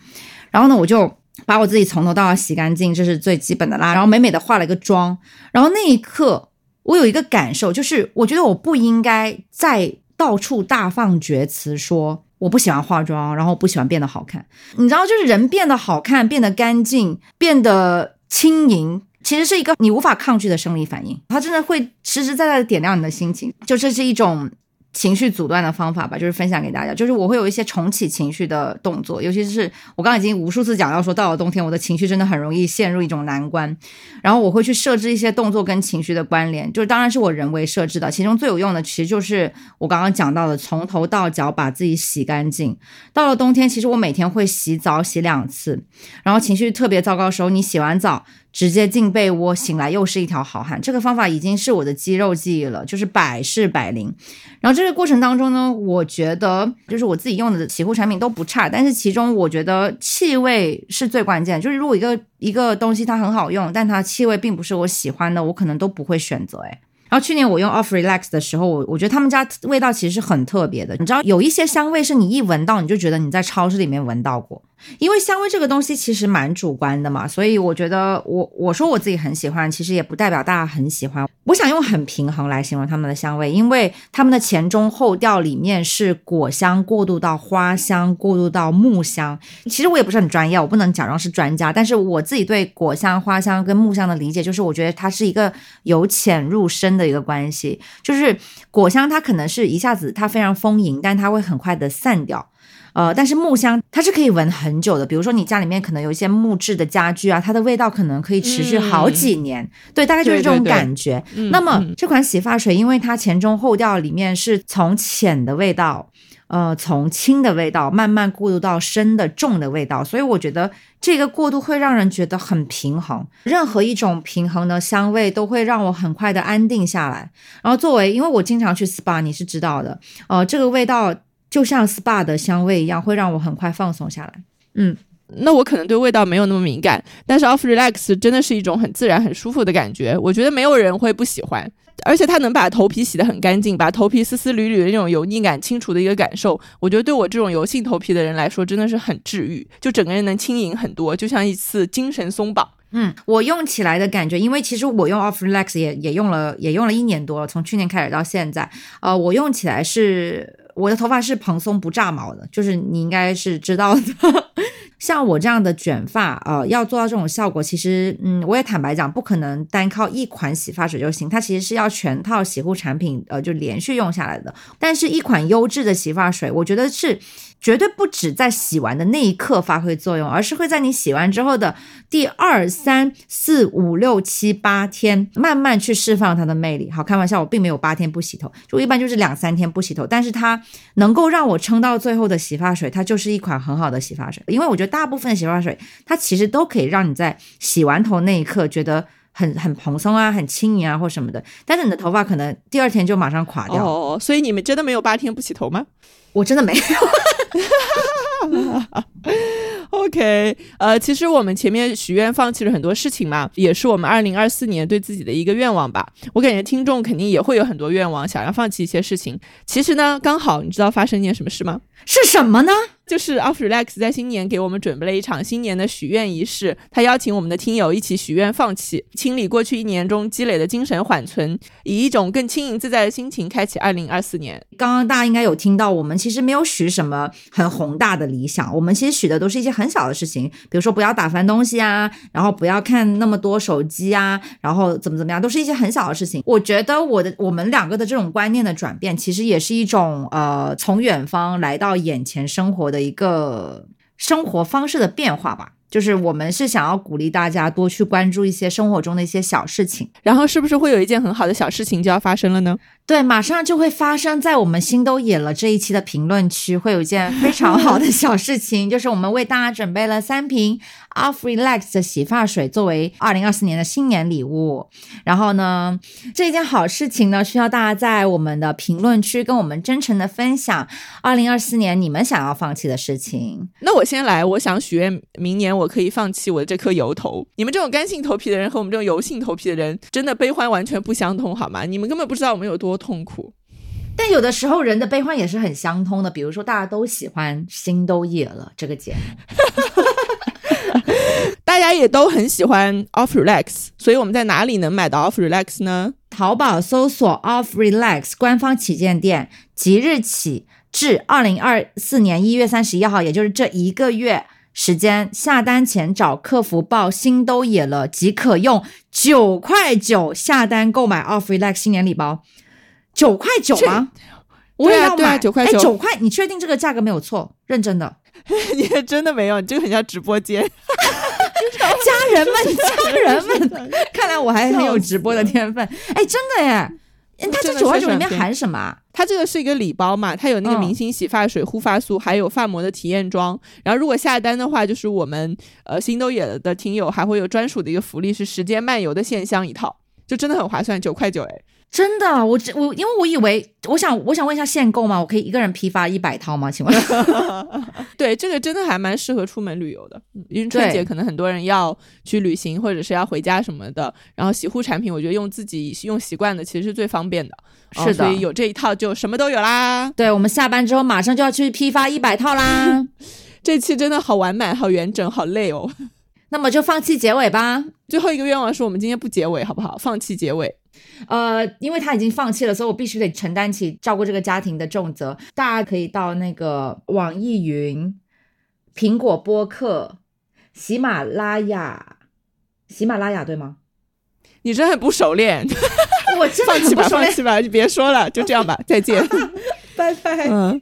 然后呢，我就把我自己从头到脚洗干净，这是最基本的啦，然后美美的化了一个妆，然后那一刻我有一个感受，就是我觉得我不应该再到处大放厥词说。我不喜欢化妆，然后不喜欢变得好看。你知道，就是人变得好看、变得干净、变得轻盈，其实是一个你无法抗拒的生理反应。它真的会实实在在的点亮你的心情，就这是一种。情绪阻断的方法吧，就是分享给大家。就是我会有一些重启情绪的动作，尤其是我刚刚已经无数次讲到，说到了冬天，我的情绪真的很容易陷入一种难关。然后我会去设置一些动作跟情绪的关联，就是当然是我人为设置的。其中最有用的，其实就是我刚刚讲到的，从头到脚把自己洗干净。到了冬天，其实我每天会洗澡洗两次。然后情绪特别糟糕的时候，你洗完澡。直接进被窝，醒来又是一条好汉。这个方法已经是我的肌肉记忆了，就是百试百灵。然后这个过程当中呢，我觉得就是我自己用的洗护产品都不差，但是其中我觉得气味是最关键。就是如果一个一个东西它很好用，但它气味并不是我喜欢的，我可能都不会选择。诶。然后去年我用 Off Relax 的时候，我我觉得他们家味道其实是很特别的。你知道有一些香味是你一闻到你就觉得你在超市里面闻到过。因为香味这个东西其实蛮主观的嘛，所以我觉得我我说我自己很喜欢，其实也不代表大家很喜欢。我想用很平衡来形容他们的香味，因为他们的前中后调里面是果香过渡到花香，过渡到木香。其实我也不是很专业，我不能假装是专家，但是我自己对果香、花香跟木香的理解，就是我觉得它是一个由浅入深的一个关系。就是果香它可能是一下子它非常丰盈，但它会很快的散掉。呃，但是木香它是可以闻很久的，比如说你家里面可能有一些木质的家具啊，它的味道可能可以持续好几年。对，大概就是这种感觉。那么这款洗发水，因为它前中后调里面是从浅的味道，呃，从轻的味道慢慢过渡到深的重的味道，所以我觉得这个过渡会让人觉得很平衡。任何一种平衡的香味都会让我很快的安定下来。然后作为，因为我经常去 SPA，你是知道的，呃，这个味道。就像 SPA 的香味一样，会让我很快放松下来。嗯，那我可能对味道没有那么敏感，但是 Off Relax 真的是一种很自然、很舒服的感觉。我觉得没有人会不喜欢，而且它能把头皮洗得很干净，把头皮丝丝缕缕的那种油腻感清除的一个感受。我觉得对我这种油性头皮的人来说，真的是很治愈，就整个人能轻盈很多，就像一次精神松绑。嗯，我用起来的感觉，因为其实我用 Off Relax 也也用了，也用了一年多了，从去年开始到现在，呃，我用起来是。我的头发是蓬松不炸毛的，就是你应该是知道的。像我这样的卷发，呃，要做到这种效果，其实，嗯，我也坦白讲，不可能单靠一款洗发水就行，它其实是要全套洗护产品，呃，就连续用下来的。但是，一款优质的洗发水，我觉得是。绝对不止在洗完的那一刻发挥作用，而是会在你洗完之后的第二、三、四、五、六、七、八天，慢慢去释放它的魅力。好，开玩笑，我并没有八天不洗头，就一般就是两三天不洗头。但是它能够让我撑到最后的洗发水，它就是一款很好的洗发水。因为我觉得大部分的洗发水，它其实都可以让你在洗完头那一刻觉得很很蓬松啊，很轻盈啊，或什么的。但是你的头发可能第二天就马上垮掉。哦，所以你们真的没有八天不洗头吗？*laughs* 我真的没有。*laughs* OK，呃，其实我们前面许愿放弃了很多事情嘛，也是我们二零二四年对自己的一个愿望吧。我感觉听众肯定也会有很多愿望，想要放弃一些事情。其实呢，刚好你知道发生一件什么事吗？是什么呢？就是 Off Relax 在新年给我们准备了一场新年的许愿仪式，他邀请我们的听友一起许愿放弃，清理过去一年中积累的精神缓存，以一种更轻盈自在的心情开启二零二四年。刚刚大家应该有听到，我们其实没有许什么很宏大的理想，我们其实许的都是一些很小的事情，比如说不要打翻东西啊，然后不要看那么多手机啊，然后怎么怎么样，都是一些很小的事情。我觉得我的我们两个的这种观念的转变，其实也是一种呃从远方来到眼前生活的一个生活方式的变化吧。就是我们是想要鼓励大家多去关注一些生活中的一些小事情，然后是不是会有一件很好的小事情就要发生了呢？对，马上就会发生在我们心都野了这一期的评论区，会有一件非常好的小事情，*laughs* 就是我们为大家准备了三瓶 Off Relax 的洗发水作为二零二四年的新年礼物。然后呢，这件好事情呢，需要大家在我们的评论区跟我们真诚的分享二零二四年你们想要放弃的事情。那我先来，我想许愿明年我可以放弃我的这颗油头。你们这种干性头皮的人和我们这种油性头皮的人，真的悲欢完全不相通，好吗？你们根本不知道我们有多痛苦。但有的时候人的悲欢也是很相通的，比如说大家都喜欢《心都野了》这个节目，*laughs* 大家也都很喜欢 Off Relax，所以我们在哪里能买到 Off Relax 呢？淘宝搜索 Off Relax 官方旗舰店，即日起至二零二四年一月三十一号，也就是这一个月时间，下单前找客服报“心都野了”即可用九块九下单购买 Off Relax 新年礼包。九块九吗？*laughs* 我也要买九块九。哎，九块，你确定这个价格没有错？认真的？*laughs* 你真的没有？你这个很像直播间。*laughs* 家人们，家人们，看来我还很有直播的天分。哎，真的耶！它这九块九里面含什么？它这个是一个礼包嘛？它有那个明星洗发水、护发素，还有发膜的体验装。然后如果下单的话，就是我们呃新都野的听友还会有专属的一个福利，是时间漫游的线香一套，就真的很划算，九块九哎。真的，我我因为我以为，我想我想问一下限购吗？我可以一个人批发一百套吗？请问？*laughs* 对，这个真的还蛮适合出门旅游的，因为春节可能很多人要去旅行或者是要回家什么的，然后洗护产品，我觉得用自己用习惯的其实是最方便的。是的，所以有这一套就什么都有啦。对，我们下班之后马上就要去批发一百套啦。*laughs* 这期真的好完满，好完整，好累哦。那么就放弃结尾吧。最后一个愿望是我们今天不结尾，好不好？放弃结尾。呃，因为他已经放弃了，所以我必须得承担起照顾这个家庭的重责。大家可以到那个网易云、苹果播客、喜马拉雅、喜马拉雅对吗？你真的很不熟练，*laughs* 我真的放弃吧，放弃吧，你别说了，就这样吧，再见，*laughs* 拜拜。嗯。